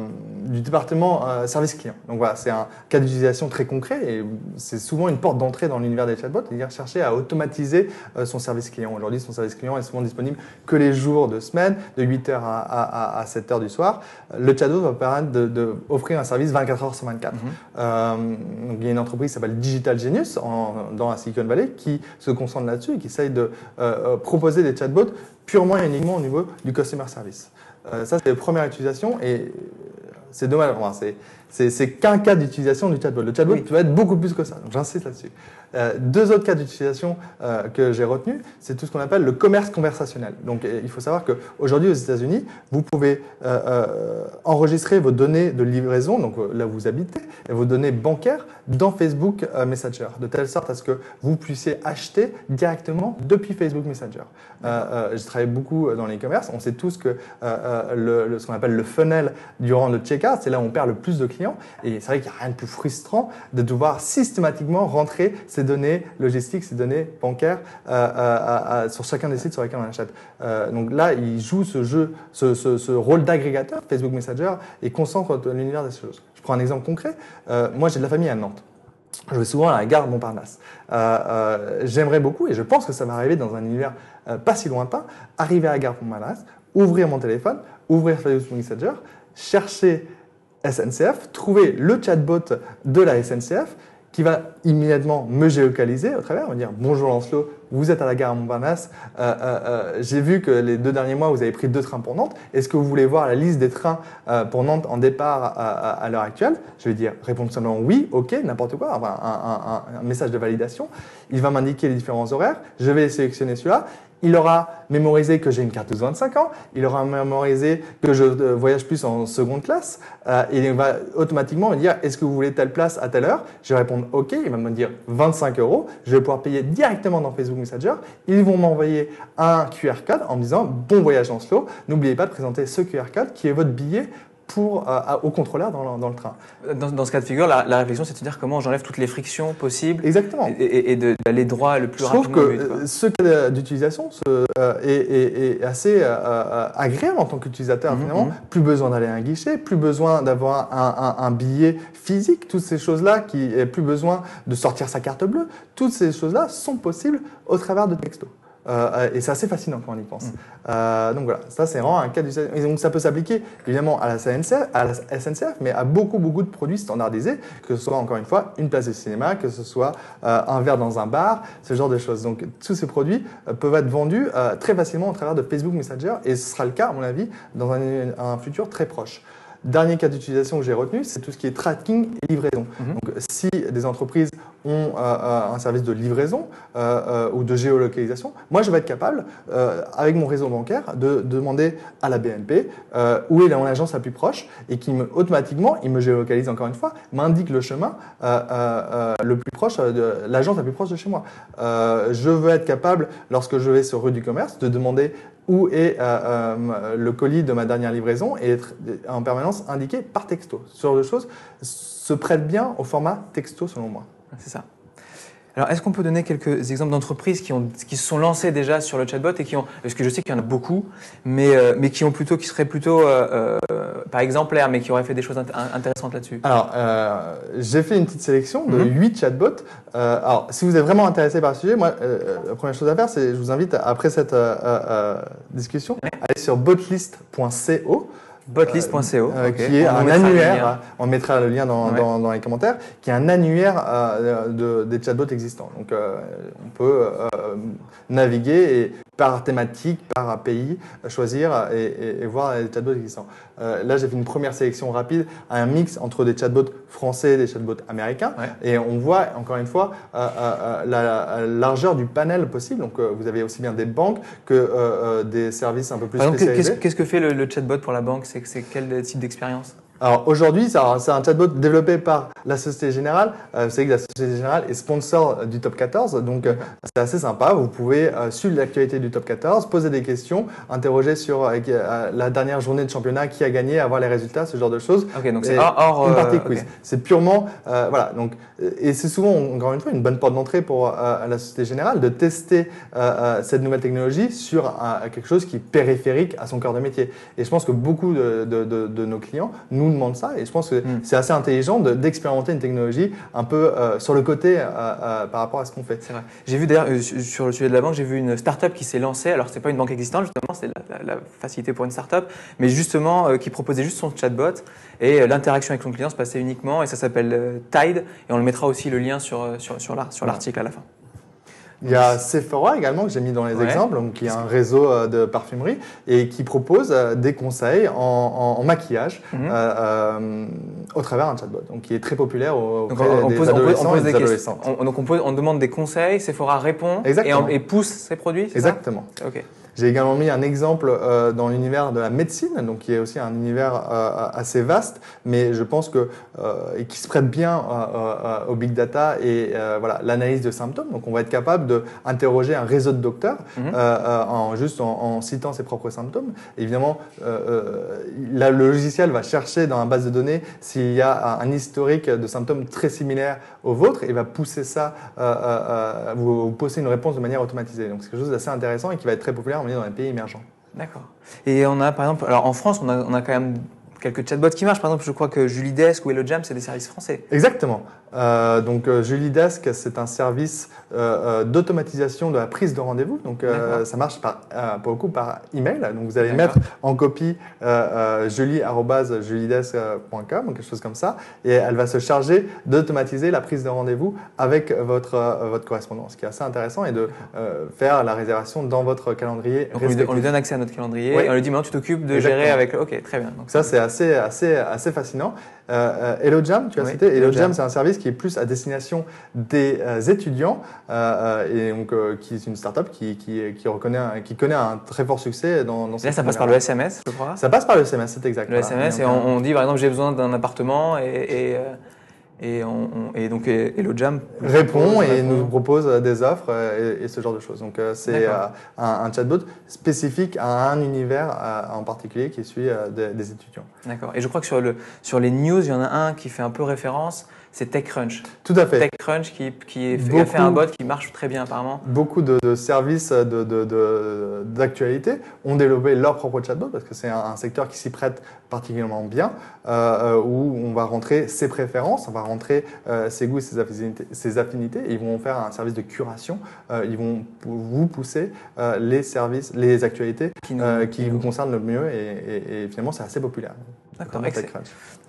Speaker 2: du département service client. Donc voilà, c'est un cas d'utilisation très concret et c'est souvent une porte d'entrée dans l'univers des chatbots, c'est-à-dire chercher à automatiser son service client. Aujourd'hui, son service client est souvent disponible que les jours de semaine, de 8h à, à, à 7h du soir. Le chatbot va permettre de, de offrir un service 24 heures sur 24.
Speaker 1: Mhm.
Speaker 2: Donc il y a une entreprise qui s'appelle Digital Genius en- dans la Silicon Valley qui se concentre là-dessus et qui essaye de proposer des chatbots purement et uniquement au niveau du customer service. Euh, ça, c'est la première utilisation et euh, c'est dommage. Enfin, c'est- c'est c'est qu'un cas d'utilisation du chatbot. Le chatbot
Speaker 1: Oui.
Speaker 2: peut être beaucoup plus que ça. Donc, J'insiste là-dessus. Euh, deux autres cas d'utilisation euh, que j'ai retenus, c'est tout ce qu'on appelle le commerce conversationnel. Donc, il faut savoir qu'aujourd'hui, aux États-Unis, vous pouvez euh, enregistrer vos données de livraison, donc là où vous habitez, et vos données bancaires dans Facebook Messenger, de telle sorte à ce que vous puissiez acheter directement depuis Facebook Messenger. J'ai travaillé beaucoup dans l'e-commerce. On sait tous que ce qu'on appelle le funnel durant le checkout, c'est là où on perd le plus de clients. Et c'est vrai qu'il n'y a rien de plus frustrant de devoir systématiquement rentrer ces données logistiques, ces données bancaires euh, euh, à- sur chacun des sites sur lesquels on achète. Euh, donc là, il joue ce jeu, ce, rôle d'agrégateur, Facebook Messenger, et concentre l'univers des choses. Je prends un exemple concret. Euh, moi, j'ai de la famille à Nantes. Je vais souvent à la gare Montparnasse. Euh, euh, J'aimerais beaucoup, et je pense que ça va arriver dans un univers euh, pas si lointain, arriver à la gare Montparnasse, ouvrir mon téléphone, ouvrir Facebook Messenger, chercher SNCF, trouver le chatbot de la SNCF qui va immédiatement me géolocaliser au travers, me dire bonjour Lancelot, vous êtes à la gare Montparnasse, euh, euh, euh, j'ai vu que les deux derniers mois vous avez pris deux trains pour Nantes, est-ce que vous voulez voir la liste des trains euh, pour Nantes en départ à, à- à l'heure actuelle? Je vais dire répondre seulement oui, ok, n'importe quoi, enfin, un, un- un- un message de validation. Il va m'indiquer les différents horaires, je vais sélectionner celui-là. Il aura mémorisé que j'ai une carte de 25 ans, il aura mémorisé que je euh, voyage plus en seconde classe, euh, il va automatiquement me dire est-ce que vous voulez telle place à telle heure? Je vais répondre ok, il va me dire 25 euros, je vais pouvoir payer directement dans Facebook Messenger, ils vont m'envoyer un QR code en me disant bon voyage en slow, n'oubliez pas de présenter ce QR code qui est votre billet pour, euh, au contrôleur dans le, dans le train.
Speaker 1: Dans, dans ce cas de figure, la, la réflexion, c'est de dire comment j'enlève toutes les frictions possibles
Speaker 2: Exactement.
Speaker 1: et, et- et d'aller droit le plus
Speaker 2: Je trouve que
Speaker 1: but,
Speaker 2: euh, ce cas d'utilisation euh, est, est- est assez euh, agréable en tant qu'utilisateur
Speaker 1: Mhm,
Speaker 2: finalement.
Speaker 1: mhm.
Speaker 2: Plus besoin d'aller à un guichet, plus besoin d'avoir un, un- un billet physique, toutes ces choses-là, qui plus besoin de sortir sa carte bleue. Toutes ces choses-là sont possibles au travers de texto. Euh, et c'est assez fascinant quand on y pense. Euh, donc voilà, ça c'est vraiment un cas d'usage. Et donc ça peut s'appliquer évidemment à la, SNCF, à la SNCF, mais à beaucoup, beaucoup de produits standardisés, que ce soit encore une fois une place de cinéma, que ce soit euh, un verre dans un bar, ce genre de choses. Donc tous ces produits euh, peuvent être vendus euh, très facilement au travers de Facebook Messenger et ce sera le cas, à mon avis, dans un, un futur très proche. Dernier cas d'utilisation que j'ai retenu, c'est tout ce qui est tracking et livraison.
Speaker 1: Mhm.
Speaker 2: Donc, si des entreprises ont un service de livraison euh, euh, ou de géolocalisation, moi, je vais être capable, euh, avec mon réseau bancaire, de demander à la BNP où est mon agence la plus proche et qui me, automatiquement, il me géolocalise encore une fois, m'indique le chemin le plus proche, l'agence la plus proche de chez moi. Je veux être capable, lorsque je vais sur rue du commerce, de demander où est euh, le colis de ma dernière livraison et être en permanence indiqué par texto. Ce genre de choses se prête bien au format texto selon moi.
Speaker 1: C'est ça. Alors, est-ce qu'on peut donner quelques exemples d'entreprises qui, ont, qui se sont lancées déjà sur le chatbot et qui ont, parce que je sais qu'il y en a beaucoup, mais, euh, mais qui ont plutôt, qui seraient plutôt, euh, euh, pas exemplaires, mais qui auraient fait des choses int- intéressantes là-dessus?
Speaker 2: Alors, euh, j'ai fait une petite sélection de
Speaker 1: Mhm.
Speaker 2: 8 chatbots. Alors, si vous êtes vraiment intéressé par le sujet, moi, la première chose à faire, c'est je vous invite, après cette discussion, à aller sur botlist.co.
Speaker 1: Botlist.co,
Speaker 2: euh, qui est
Speaker 1: On
Speaker 2: un
Speaker 1: mettra le
Speaker 2: annuaire,
Speaker 1: lien.
Speaker 2: on mettra le lien dans,
Speaker 1: Ouais.
Speaker 2: dans- dans les commentaires, qui est un annuaire euh, de, des chatbots existants. Donc euh, on peut naviguer et par thématique, par pays, choisir et, et- et voir les chatbots existants. Euh, là j'ai fait une première sélection rapide, un mix entre des chatbots français et des chatbots américains,
Speaker 1: Ouais.
Speaker 2: et on voit encore une fois euh, euh, euh, la, la largeur du panel possible. Donc euh, vous avez aussi bien des banques que euh, euh, des services un peu plus
Speaker 1: Par qu'est-ce,
Speaker 2: spécialisés.
Speaker 1: qu'est-ce que fait le, le chatbot pour la banque? C'est quel type d'expérience?
Speaker 2: Alors aujourd'hui, c'est un chatbot développé par la Société Générale. Euh, vous savez que la Société Générale est sponsor du Top 14, donc euh, c'est assez sympa. Vous pouvez euh, suivre l'actualité du Top 14, poser des questions, interroger sur euh, euh, la dernière journée de championnat, qui a gagné, avoir les résultats, ce genre de choses.
Speaker 1: Ok, donc c'est hors,
Speaker 2: Une
Speaker 1: euh,
Speaker 2: partie quiz. C'est purement euh, voilà donc euh, et c'est souvent encore une fois une bonne porte d'entrée pour euh, la Société Générale de tester euh, euh, cette nouvelle technologie sur euh, quelque chose qui est périphérique à son cœur de métier. Et je pense que beaucoup de, de- de- de nos clients nous demandent ça et je pense que
Speaker 1: Mm.
Speaker 2: c'est assez intelligent de- d'expérimenter une technologie un peu euh, sur le côté euh, euh, par rapport à ce qu'on fait.
Speaker 1: C'est vrai. J'ai vu d'ailleurs sur le sujet de la banque, j'ai vu une start-up qui s'est lancée. Alors c'est pas une banque existante justement, c'est la, la- la facilité pour une start-up, mais justement qui proposait juste son chatbot et l'interaction avec son client se passait uniquement et ça s'appelle Tide et on le mettra aussi le lien sur sur sur l'article à la fin.
Speaker 2: Il y a Sephora également que j'ai mis dans les
Speaker 1: Ouais.
Speaker 2: exemples, donc, qui est un réseau euh, de parfumerie et qui propose euh, des conseils en, en- en maquillage
Speaker 1: Mhm.
Speaker 2: euh, euh, au travers d'un chatbot, donc qui est très populaire au-
Speaker 1: Donc
Speaker 2: auprès
Speaker 1: on,
Speaker 2: des
Speaker 1: pose, on pose- on
Speaker 2: adolescents
Speaker 1: pose
Speaker 2: et
Speaker 1: des
Speaker 2: des
Speaker 1: questions.
Speaker 2: adolescentes.
Speaker 1: On, donc on, pose- on demande des conseils, Sephora répond et, pousse ses produits. ça?
Speaker 2: Exactement. J'ai également mis un exemple euh, dans l'univers de la médecine, donc qui est aussi un univers euh, assez vaste, mais je pense que euh, et qui se prête bien au big data et voilà l'analyse de symptômes. Donc on va être capable de interroger un réseau de docteurs
Speaker 1: Mhm.
Speaker 2: en juste en, en citant ses propres symptômes. Évidemment, là, le logiciel va chercher dans la base de données s'il y a un historique de symptômes très similaires au vôtre et va pousser ça, vous, vous pousser une réponse de manière automatisée. Donc c'est quelque chose d'assez intéressant et qui va être très populaire on dire, dans les pays émergents.
Speaker 1: D'accord. Et on a par exemple, alors en France, on a, on a quand même quelques chatbots qui marchent. Par exemple, je crois que Julie Desk ou Hello Jam, c'est des services français.
Speaker 2: Exactement. Euh, donc euh, Julie Desk, c'est un service euh, d'automatisation de la prise de rendez-vous. Donc euh, ça marche par, pour beaucoup par email. Donc vous allez mettre en copie euh, julie@juliedesk.com ou quelque chose comme ça, et elle va se charger d'automatiser la prise de rendez-vous avec votre votre correspondant, ce qui est assez intéressant et de faire la réservation dans votre calendrier.
Speaker 1: Donc on lui,
Speaker 2: respectif.
Speaker 1: on lui donne accès à notre calendrier
Speaker 2: Oui.
Speaker 1: et on lui dit maintenant tu t'occupes de
Speaker 2: Exactement.
Speaker 1: gérer avec. Ok, très bien. Donc
Speaker 2: Ça, c'est assez, assez, assez fascinant. Euh, euh, Hello Jam, tu as cité.
Speaker 1: Hello. Jam,
Speaker 2: c'est un service qui est plus à destination des euh, étudiants euh, euh, et donc qui est une startup qui, qui, qui, reconnaît un- qui connaît un très fort succès dans, dans
Speaker 1: là,
Speaker 2: cette
Speaker 1: ça passe par le SMS, je crois.
Speaker 2: Ça passe par le SMS, c'est exact.
Speaker 1: Le
Speaker 2: voilà.
Speaker 1: SMS et on, on dit par exemple j'ai besoin d'un appartement et et, et, on, on- et donc et- Hello Jam
Speaker 2: répond et
Speaker 1: répond.
Speaker 2: nous propose des offres et, et ce genre de choses. Donc c'est un, un chatbot spécifique à un univers en particulier qui suit euh, des, des étudiants.
Speaker 1: D'accord. Et je crois que sur, le, sur les news, il y en a un qui fait un peu référence c'est TechCrunch.
Speaker 2: Tout à fait.
Speaker 1: TechCrunch qui, qui fait, a fait un bot qui marche très bien apparemment.
Speaker 2: Beaucoup de, services d'actualité de, de, ont développé leur propre chatbot parce que c'est un, secteur qui s'y prête particulièrement bien, euh, euh, où on va rentrer ses préférences, on va rentrer euh, ses goûts ses affinités, ses affinités, et ils vont faire un service de curation. ils vont vous pousser les services, les actualités qui, qui vous concernent le mieux, et, et finalement c'est assez populaire.
Speaker 1: D'accord,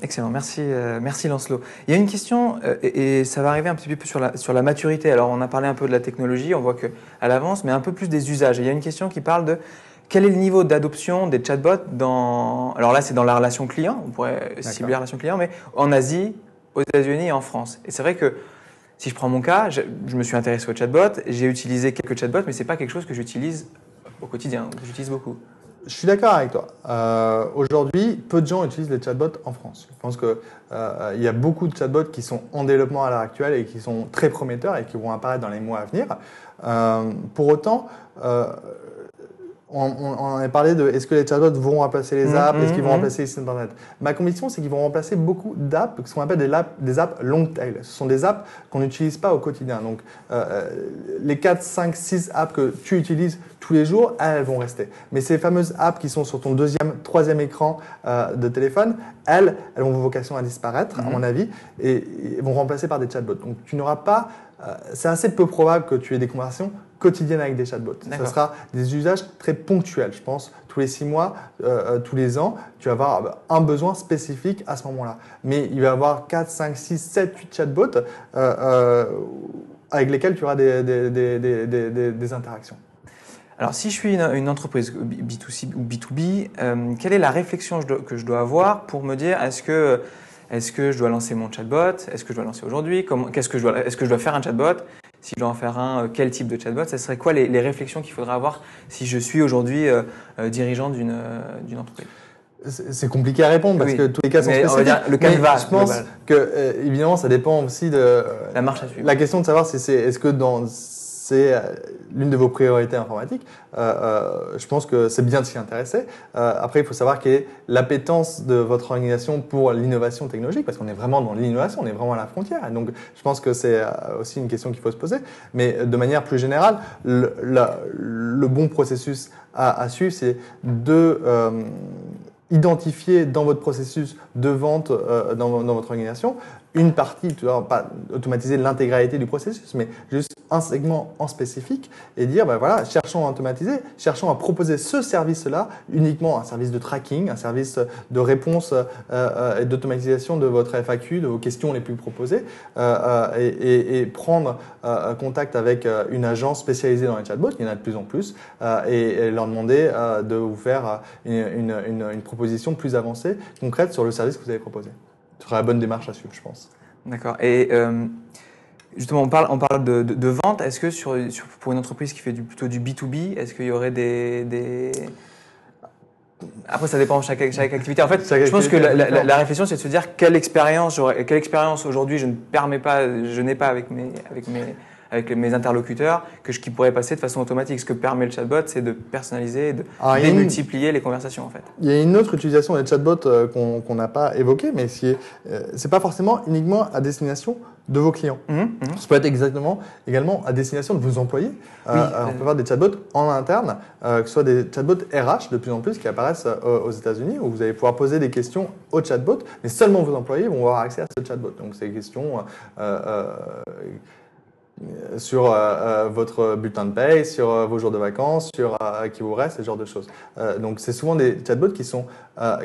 Speaker 1: excellent. Merci, euh, merci Lancelot. Il y a une question, euh, et, ça va arriver un petit peu sur la, sur la maturité. Alors, on a parlé un peu de la technologie, on voit qu'elle avance, mais un peu plus des usages. il y a une question qui parle de quel est le niveau d'adoption des chatbots dans. Alors là, c'est dans la relation client, on pourrait cibler la relation client, mais en Asie, aux États-Unis et en France. Et c'est vrai que si je prends mon cas, je, je me suis intéressé aux chatbots, j'ai utilisé quelques chatbots, mais ce n'est pas quelque chose que j'utilise au quotidien, que j'utilise beaucoup.
Speaker 2: Je suis d'accord avec toi. Euh, aujourd'hui, peu de gens utilisent les chatbots en France. Je pense qu'il euh, y a beaucoup de chatbots qui sont en développement à l'heure actuelle et qui sont très prometteurs et qui vont apparaître dans les mois à venir. Euh, pour autant, on, a parlé de est-ce que les chatbots vont remplacer les mmh, apps, est-ce qu'ils vont mmh, mmh. remplacer les sites internet? Ma conviction, c'est qu'ils vont remplacer beaucoup d'apps, ce qu'on appelle des, des, apps long tail. Ce sont des apps qu'on n'utilise pas au quotidien. Donc, euh, euh, les 4, 5, 6 apps que tu utilises tous les jours, elles vont rester. Mais ces fameuses apps qui sont sur ton deuxième, troisième écran euh, de téléphone, elles, elles ont vocation à disparaître, à mon avis, et, et, vont remplacer par des chatbots. Donc, tu n'auras pas. c'est assez peu probable que tu aies des conversations quotidienne avec des chatbots. Ce sera des usages très ponctuels, je pense. Tous les six mois, euh, euh, tous les ans, tu vas avoir un besoin spécifique à ce moment-là. Mais il va y avoir 4, 5, 6, 7, 8 chatbots euh, avec lesquels tu auras des, des, interactions.
Speaker 1: Alors, si je suis une, entreprise B2C ou B2B, quelle est la réflexion que je dois avoir pour me dire est-ce que, est que je dois lancer mon chatbot? Est-ce que je dois lancer aujourd'hui? Est-ce que, est que je dois faire un chatbot? Si je dois en faire un, euh, quel type de chatbot Ce serait quoi les, réflexions qu'il faudrait avoir si je suis aujourd'hui euh, euh, dirigeant d'une entreprise?
Speaker 2: C'est compliqué à répondre parce que tous les cas sont spécifiques. On va dire
Speaker 1: le canevas.
Speaker 2: Je pense que évidemment ça dépend aussi de
Speaker 1: la marche à suivre.
Speaker 2: La question de savoir si c'est est-ce que dans c'est euh, l'une de vos priorités informatiques. Euh, euh, je pense que c'est bien de s'y intéresser. après, il faut savoir quelle est l'appétence de votre organisation pour l'innovation technologique, parce qu'on est vraiment dans l'innovation, on est vraiment à la frontière. donc, je pense que c'est aussi une question qu'il faut se poser. Mais de manière plus générale, le, bon processus à, suivre, c'est de identifier dans votre processus de vente dans, votre organisation une partie, pas automatiser l'intégralité du processus, mais juste un segment en spécifique et dire, ben voilà, cherchons à automatiser, cherchons à proposer ce service-là, uniquement un service de tracking, un service de réponse euh, euh, et d'automatisation de votre FAQ, de vos questions les plus proposées, euh, et, et, prendre contact avec une agence spécialisée dans les chatbots, il y en a de plus en plus, et, leur demander de vous faire une, une, une proposition plus avancée, concrète sur le service que vous avez proposé. Ce sera la bonne démarche à suivre, je pense.
Speaker 1: D'accord. Et Justement, on parle, on parle de, de, vente. Est-ce que sur, sur, pour une entreprise qui fait du, plutôt du B2B, est-ce qu'il y aurait des, des... Après, ça dépend de chaque, chaque activité. En fait, je pense que la, la, réflexion, c'est de se dire quelle expérience, quelle expérience aujourd'hui je ne permets pas, je n'ai pas avec mes, avec mes, avec mes interlocuteurs que je, qui pourrait passer de façon automatique. Ce que permet le chatbot, c'est de personnaliser, de ah, démultiplier les conversations en fait.
Speaker 2: Il y a une autre utilisation des chatbots euh, qu'on n'a pas évoquée, mais ce n'est euh, pas forcément uniquement à destination de vos clients. Mmh, mmh. Ça peut être exactement également à destination de vos employés. Euh, on peut avoir des chatbots en interne, que ce soit des chatbots RH de plus en plus qui apparaissent aux États-Unis, où vous allez pouvoir poser des questions au chatbot, mais seulement vos employés vont avoir accès à ce chatbot. Donc c'est des questions euh, sur euh, euh, votre bulletin de paye, sur vos jours de vacances, sur qui vous reste, ce genre de choses. donc c'est souvent des chatbots qui sont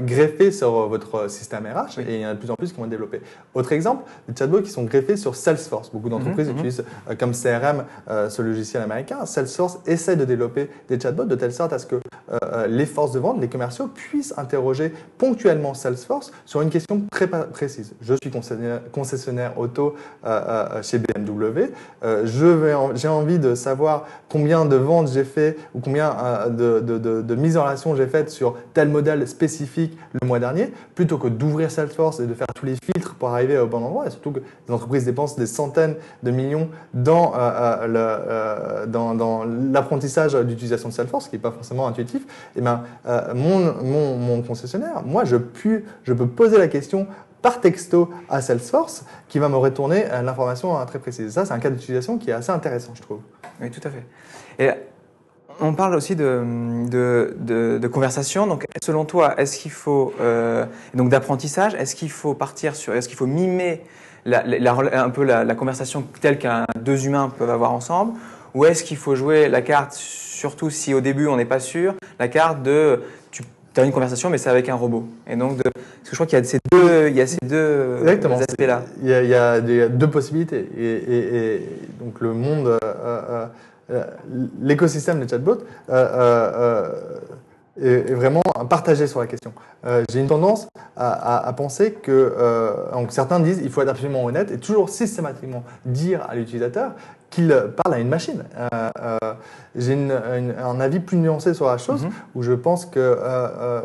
Speaker 2: greffés sur votre système RH et il y en a de plus en plus qui vont être développés. Autre exemple, des chatbots qui sont greffés sur Salesforce. Beaucoup d'entreprises mhm, mhm. utilisent comme CRM ce logiciel américain. Salesforce essaie de développer des chatbots de telle sorte à ce que les forces de vente, les commerciaux puissent interroger ponctuellement Salesforce sur une question très précise. Je suis concessionnaire, concessionnaire auto chez BMW. euh, en- j'ai envie de savoir combien de ventes j'ai fait ou combien euh, de, de, de, de mises en relation j'ai faites sur tel modèle spécifique le mois dernier, plutôt que d'ouvrir Salesforce et de faire tous les filtres pour arriver au bon endroit. Et surtout que les entreprises dépensent des centaines de millions dans, euh, euh, euh, l'apprentissage d'utilisation de Salesforce, ce qui n'est pas forcément intuitif. Et ben, euh, mon, concessionnaire, moi, je, peux poser la question par texto à Salesforce qui va me retourner l'information très précise. Ça, c'est un cas d'utilisation qui est assez intéressant, je trouve.
Speaker 1: Oui, tout à fait. On parle aussi de, de, de, de conversation. Donc, selon toi, est-ce qu'il faut euh, donc d'apprentissage Est-ce qu'il faut partir sur Est-ce qu'il faut mimer la, la- la- un peu la, la conversation telle qu'un deux humains peuvent avoir ensemble? Ou est-ce qu'il faut jouer la carte, surtout si au début on n'est pas sûr, la carte de tu as une conversation mais c'est avec un robot Et donc, de, parce que je crois qu'il y a ces deux, il y a ces deux
Speaker 2: Exactement.
Speaker 1: aspects-là.
Speaker 2: Il y a, il y a des- deux possibilités. Et, et- et donc le monde, euh, euh, l'écosystème des chatbots euh, euh, euh, est, vraiment partagé sur la question. Euh, J'ai une tendance à, à- à penser que euh, donc certains disent il faut être absolument honnête et toujours systématiquement dire à l'utilisateur qu'il parle à une machine. Euh, euh, J'ai un avis plus nuancé sur la chose
Speaker 1: Mhm.
Speaker 2: où je pense que euh, euh,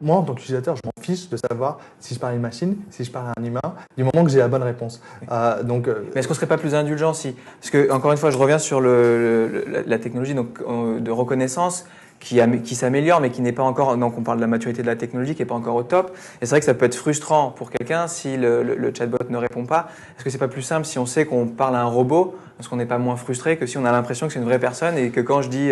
Speaker 2: moi, en tant qu'utilisateur, je m'en fiche de savoir si je parle à une machine, si je parle à un humain, du moment que j'ai la bonne réponse. Euh, donc, euh,
Speaker 1: Mais est-ce qu'on serait pas plus indulgent si Parce que encore une fois, je reviens sur le, le- la- la technologie donc euh, de reconnaissance qui, qui s'améliore, mais qui n'est pas encore. Donc on parle de la maturité de la technologie qui n'est pas encore au top. Et c'est vrai que ça peut être frustrant pour quelqu'un si le, le- le chatbot ne répond pas. Est-ce que c'est pas plus simple si on sait qu'on parle à un robot, parce qu'on n'est pas moins frustré que si on a l'impression que c'est une vraie personne et que quand je dis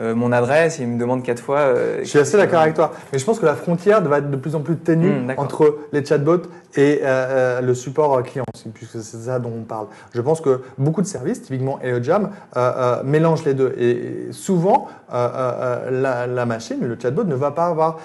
Speaker 1: euh, mon adresse, il me demande quatre fois. euh,
Speaker 2: je suis assez d'accord avec toi. Mais je pense que la frontière va être de plus en plus ténue
Speaker 1: Hmm,
Speaker 2: entre les chatbots et euh, le support client, puisque c'est ça dont on parle. Je pense que beaucoup de services, typiquement euh, mélangent les deux. Et, souvent, la, la machine, le chatbot, ne va pas avoir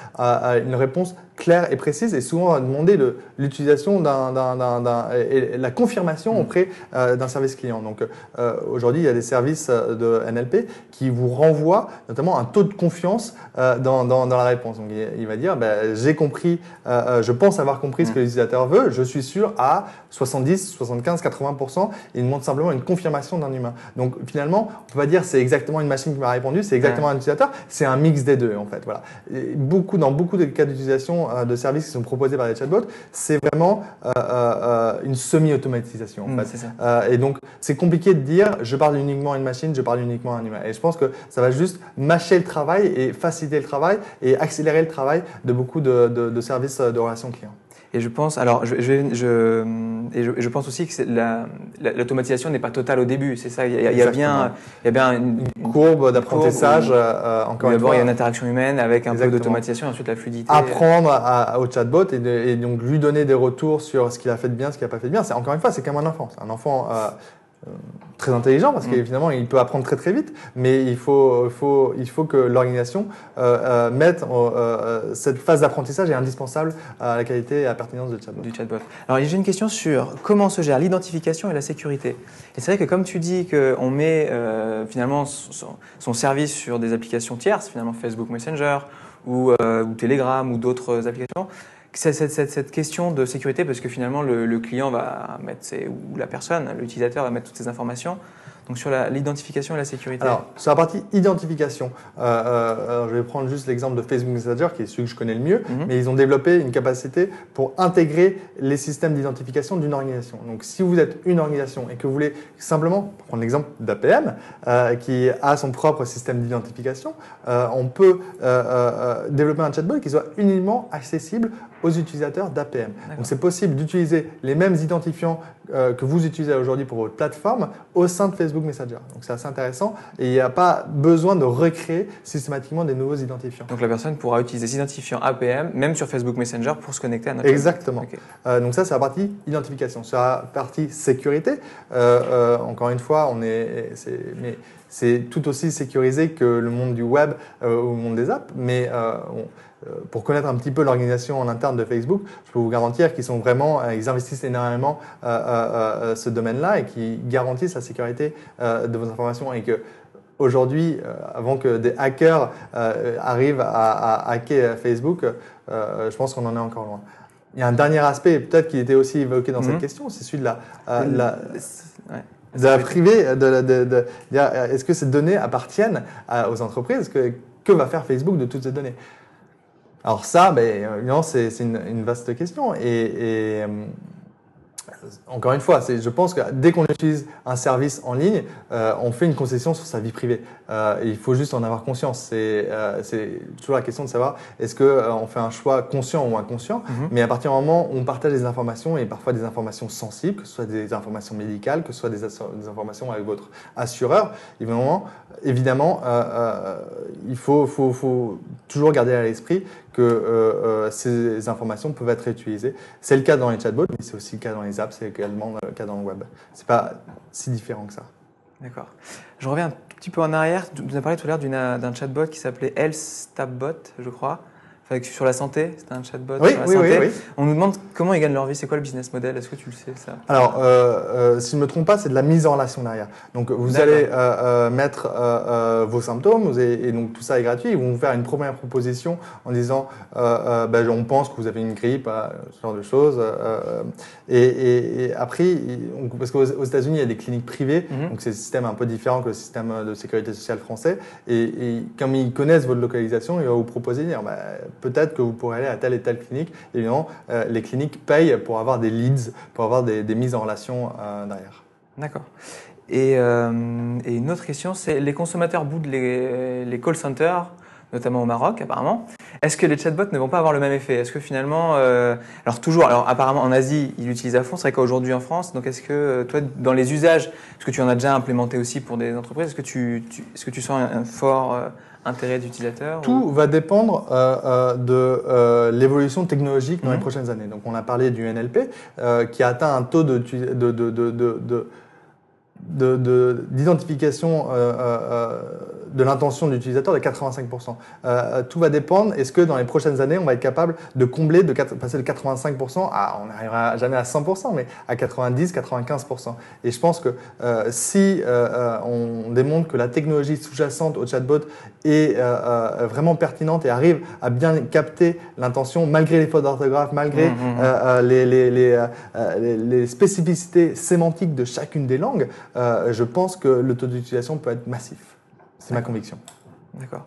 Speaker 2: une réponse claire et précise et souvent va demander l'utilisation d'un, et la confirmation auprès euh, d'un service client. Donc euh, aujourd'hui, il y a des services euh, de NLP qui vous renvoient notamment un taux de confiance euh, dans, dans, dans la réponse. Donc il, il va dire, ben, j'ai compris, je pense avoir compris ce que l'utilisateur veut, je suis sûr à 70, 75, 80%. Il demande simplement une confirmation d'un humain. Donc finalement, on peut pas dire c'est exactement une machine qui m'a répondu, c'est exactement un utilisateur, c'est un mix des deux en fait. Voilà. Et beaucoup, dans beaucoup de cas d'utilisation euh, de services qui sont proposés par les chatbots, c'est vraiment euh, euh, euh, une semi-automatisation en fait. Euh, et donc, c'est compliqué de dire je parle uniquement à une machine, je parle uniquement à un humain. Et je pense que ça va juste mâcher le travail et faciliter le travail et accélérer le travail de beaucoup de, de- de services de relations clients.
Speaker 1: Et je pense, alors, je, je, je, et je, je pense aussi que c'est la- la- l'automatisation n'est pas totale au début. C'est ça. Il y a, il y a bien, il y a bien une,
Speaker 2: Une courbe d'apprentissage, euh, euh, encore une
Speaker 1: D'abord,
Speaker 2: fois.
Speaker 1: il y a une interaction humaine avec un
Speaker 2: Exactement.
Speaker 1: peu d'automatisation, ensuite la fluidité.
Speaker 2: apprendre à- au chatbot et, de- et donc lui donner des retours sur ce qu'il a fait de bien, ce qu'il n'a pas fait de bien. C'est encore une fois, c'est comme un enfant. Un enfant euh, très intelligent parce
Speaker 1: Mm.
Speaker 2: qu'évidemment, il peut apprendre très très vite, mais il faut, faut, il faut que l'organisation euh, euh, mette euh, euh, cette phase d'apprentissage est indispensable à la qualité et à la pertinence du chatbot.
Speaker 1: du chatbot. Alors, j'ai une question sur comment se gère l'identification et la sécurité. Et c'est vrai que comme tu dis qu'on met euh, finalement son, son service sur des applications tierces, finalement Facebook Messenger ou, euh, ou Telegram ou d'autres applications, cette, cette, cette question de sécurité parce que finalement le, le client va mettre ses, ou la personne, l'utilisateur va mettre toutes ces informations. Donc sur l'identification et la sécurité.
Speaker 2: Alors, sur la partie identification, euh, euh, alors je vais prendre juste l'exemple de Facebook Messenger, qui est celui que je connais le mieux,
Speaker 1: Mhm.
Speaker 2: mais ils ont développé une capacité pour intégrer les systèmes d'identification d'une organisation. Donc, si vous êtes une organisation et que vous voulez simplement, pour prendre l'exemple d'APM, euh, qui a son propre système d'identification, euh, on peut euh, euh, développer un chatbot qui soit uniquement accessible aux utilisateurs d'APM. Donc, c'est possible d'utiliser les mêmes identifiants euh, que vous utilisez aujourd'hui pour votre plateforme au sein de Facebook Messenger. Donc, c'est assez intéressant et il n'y a pas besoin de recréer systématiquement des nouveaux identifiants.
Speaker 1: Donc la personne pourra utiliser ces identifiants APM, même sur Facebook Messenger, pour se connecter à notre
Speaker 2: Exactement. Euh, donc ça, c'est la partie identification. Sur la partie sécurité, euh, encore une fois, on est, c'est, mais c'est tout aussi sécurisé que le monde du web euh, ou le monde des apps. Mais euh, on- euh, pour connaître un petit peu l'organisation en interne de Facebook, je peux vous garantir qu'ils sont vraiment, ils investissent énormément ce domaine-là et qui garantissent la sécurité de vos informations et que Aujourd'hui, euh, avant que des hackers euh, arrivent à, à hacker Facebook, euh, je pense qu'on en est encore loin. Il y a un dernier aspect, peut-être qui était aussi évoqué dans
Speaker 1: Mhm.
Speaker 2: cette question, c'est celui de la, la-
Speaker 1: Ouais.
Speaker 2: De la privée, de, est-ce que ces données appartiennent à- aux entreprises? Que, que va faire Facebook de toutes ces données? Alors ça, ben, c'est une, une vaste question. Et, et, euh, encore une fois, je pense que dès qu'on utilise un service en ligne, euh, on fait une concession sur sa vie privée. Euh, il faut juste en avoir conscience. C'est euh, toujours la question de savoir est-ce que euh, on fait un choix conscient ou inconscient.
Speaker 1: Mhm.
Speaker 2: Mais à partir du moment où on partage des informations et parfois des informations sensibles, que ce soit des informations médicales, que ce soit des, informations avec votre assureur, évidemment, évidemment il faut, faut, faut toujours garder à l'esprit que euh, euh, ces informations peuvent être réutilisées. C'est le cas dans les chatbots, mais c'est aussi le cas dans les apps, c'est également le cas dans le web. C'est pas si différent que ça.
Speaker 1: D'accord. Je reviens un petit peu en arrière. Nous as parlé tout à l'heure d'un chatbot qui s'appelait Health je crois. Sur la santé, c'était un chatbot
Speaker 2: Oui,
Speaker 1: sur la
Speaker 2: oui, oui,
Speaker 1: santé.
Speaker 2: oui.
Speaker 1: On nous demande comment ils gagnent leur vie, c'est quoi le business model Est-ce que tu le sais ça?
Speaker 2: Alors, euh, euh, si je ne me trompe pas, c'est de la mise en relation derrière. Donc, vous allez euh, euh, mettre vos symptômes, vous avez- et donc tout ça est gratuit. Ils vont vous faire une première proposition en disant, ben, on pense que vous avez une grippe, ce genre de choses. et, et- et après, parce qu'aux aux États-Unis, il y a des cliniques privées,
Speaker 1: Mhm.
Speaker 2: donc c'est un système un peu différent que le système de sécurité sociale français. Et, et comme ils connaissent votre localisation, ils vont vous proposer, dire, ben, peut-être que vous pourrez aller à telle et telle clinique. Évidemment, euh, les cliniques payent pour avoir des leads, pour avoir des, mises en relation euh, derrière.
Speaker 1: D'accord. Et, euh, et une autre question, c'est les consommateurs boudent les, call centers, notamment au Maroc apparemment. Est-ce que les chatbots ne vont pas avoir le même effet? Est-ce que finalement, alors toujours, alors apparemment en Asie ils l'utilisent à fond, c'est vrai qu'aujourd'hui en France, donc est-ce que toi dans les usages, est-ce que tu en as déjà implémenté aussi pour des entreprises Est-ce que tu, est-ce que tu sens un, fort intérêt d'utilisateur
Speaker 2: Tout va dépendre euh, euh, de euh, l'évolution technologique dans les
Speaker 1: Mhm.
Speaker 2: prochaines années. Donc, on a parlé du NLP euh, qui a atteint un taux de- d'identification euh, euh, euh, de l'intention de l'utilisateur de 85%. Euh, tout va dépendre. Est-ce que dans les prochaines années, on va être capable de combler, de passer de 85% à, on n'arrivera jamais à 100%, mais à 90-95%. Et je pense que euh, si euh, on démontre que la technologie sous-jacente au chatbot est vraiment pertinente et arrive à bien capter l'intention malgré les fautes d'orthographe, malgré les, les, les, les- les spécificités sémantiques de chacune des langues, euh, je pense que le taux d'utilisation peut être massif. C'est ma conviction.
Speaker 1: D'accord.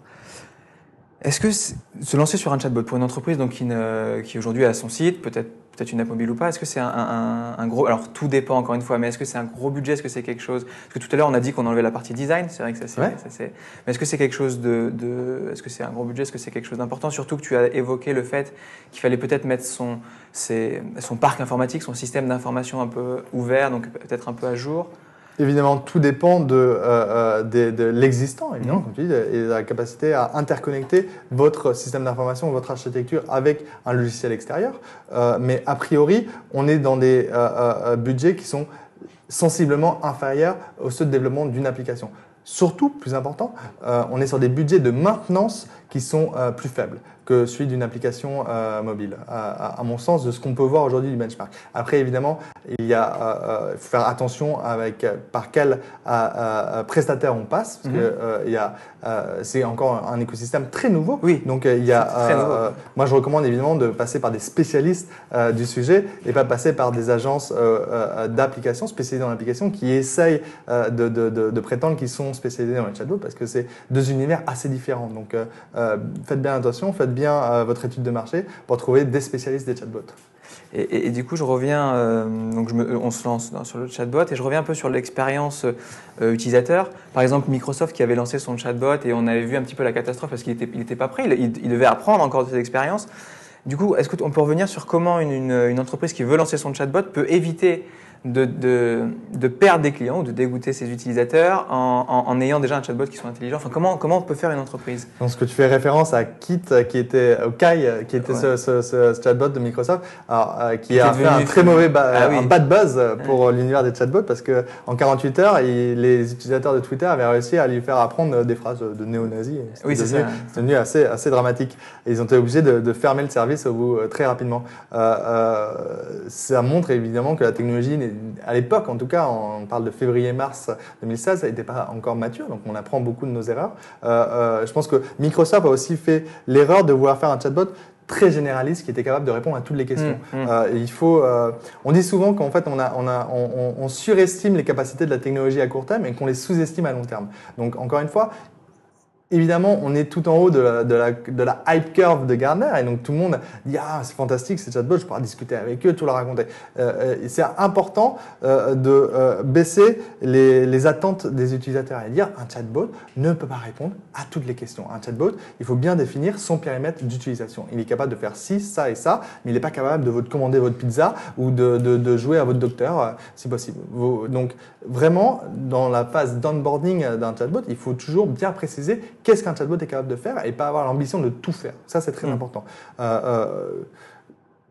Speaker 1: Est-ce que se lancer sur un chatbot pour une entreprise donc qui, ne- qui aujourd'hui a son site, peut-être peut-être une app mobile ou pas, est-ce que c'est un, un- un gros alors tout dépend encore une fois, mais est-ce que c'est un gros budget, est-ce que c'est quelque chose Parce que tout à l'heure on a dit qu'on enlevait la partie design, c'est vrai que ça c'est,
Speaker 2: Ouais.
Speaker 1: mais est-ce que c'est quelque chose de, de- est-ce que c'est un gros budget, est-ce que c'est quelque chose d'important Surtout que tu as évoqué le fait qu'il fallait peut-être mettre son ses- son parc informatique, son système d'information un peu ouvert, donc peut-être un peu à jour.
Speaker 2: Évidemment, tout dépend de, euh, euh, de l'existant, évidemment,
Speaker 1: Mhm.
Speaker 2: comme tu dis, et de la capacité à interconnecter votre système d'information, votre architecture avec un logiciel extérieur. Euh, mais a priori, on est dans des euh, budgets qui sont sensiblement inférieurs aux ceux de développement d'une application. Surtout, plus important, on est sur des budgets de maintenance qui sont plus faibles que celui d'une application euh, mobile, à, à- à mon sens, de ce qu'on peut voir aujourd'hui du benchmark. Après, évidemment, il y a, euh, euh, faut faire attention avec par quel prestataire on passe, parce
Speaker 1: Mhm.
Speaker 2: que il y a, c'est encore un écosystème très nouveau.
Speaker 1: Oui.
Speaker 2: Donc il y a, moi je recommande évidemment de passer par des spécialistes du sujet et pas passer par des agences d'applications spécialisées dans l'application qui essayent de, de, de, de prétendre qu'ils sont spécialisés dans les chatbots parce que c'est deux univers assez différents. Donc faites bien attention, faites bien euh, votre étude de marché pour trouver des spécialistes des chatbots.
Speaker 1: Et, du coup, je reviens, euh, donc on se lance sur le chatbot et je reviens un peu sur l'expérience euh, utilisateur. Par exemple, Microsoft qui avait lancé son chatbot et on avait vu un petit peu la catastrophe parce qu'il n'était était pas prêt, il, devait apprendre encore de ses expériences. Du coup, est-ce qu'on peut revenir sur comment une entreprise qui veut lancer son chatbot peut éviter de, de, de perdre des clients ou de dégoûter ses utilisateurs en, en- en ayant déjà un chatbot qui soit intelligent enfin, comment, comment on peut faire une entreprise?
Speaker 2: Donc, ce que tu fais référence à Kit, euh, qui était au Kai, euh, qui était
Speaker 1: Ouais.
Speaker 2: ce, ce- ce- ce chatbot de Microsoft, alors, euh, qui,
Speaker 1: Qui
Speaker 2: a fait un très mauvais ba-
Speaker 1: Ah oui.
Speaker 2: un bad buzz euh, pour l'univers des chatbots parce que en 48 heures, il- les utilisateurs de Twitter avaient réussi à lui faire apprendre euh, des phrases de néo-nazis.
Speaker 1: Oui, c'est ça.
Speaker 2: C'est devenu assez, assez dramatique. Et ils ont été obligés de, de fermer le service au bout euh, très rapidement. Euh, euh, ça montre évidemment que la technologie, à l'époque en tout cas, on parle de février-mars 2016, ça n'était pas encore mature, donc on apprend beaucoup de nos erreurs. Euh, euh, je pense que Microsoft a aussi fait l'erreur de vouloir faire un chatbot très généraliste qui était capable de répondre à toutes les questions.
Speaker 1: Mm, mm.
Speaker 2: Euh, il faut, euh, on dit souvent qu'en fait on, a, on, a, on, on- on surestime les capacités de la technologie à court terme et qu'on les sous-estime à long terme. Donc encore une fois, Évidemment, on est tout en haut de la, hype curve de Gartner et donc tout le monde dit ah c'est fantastique ces chatbots, je pourrais discuter avec eux, tout leur raconter. Euh, euh, c'est important euh, de baisser les, attentes des utilisateurs et dire un chatbot ne peut pas répondre à toutes les questions. Un chatbot, il faut bien définir son périmètre d'utilisation. Il est capable de faire ci, ça et ça, mais il n'est pas capable de vous commander votre pizza ou de, jouer à votre docteur si possible. Donc vraiment, dans la phase d'onboarding d'un chatbot, il faut toujours bien préciser qu'est-ce qu'un chatbot est capable de faire et pas avoir l'ambition de tout faire. Ça, c'est très
Speaker 1: Mm.
Speaker 2: important. Euh, euh,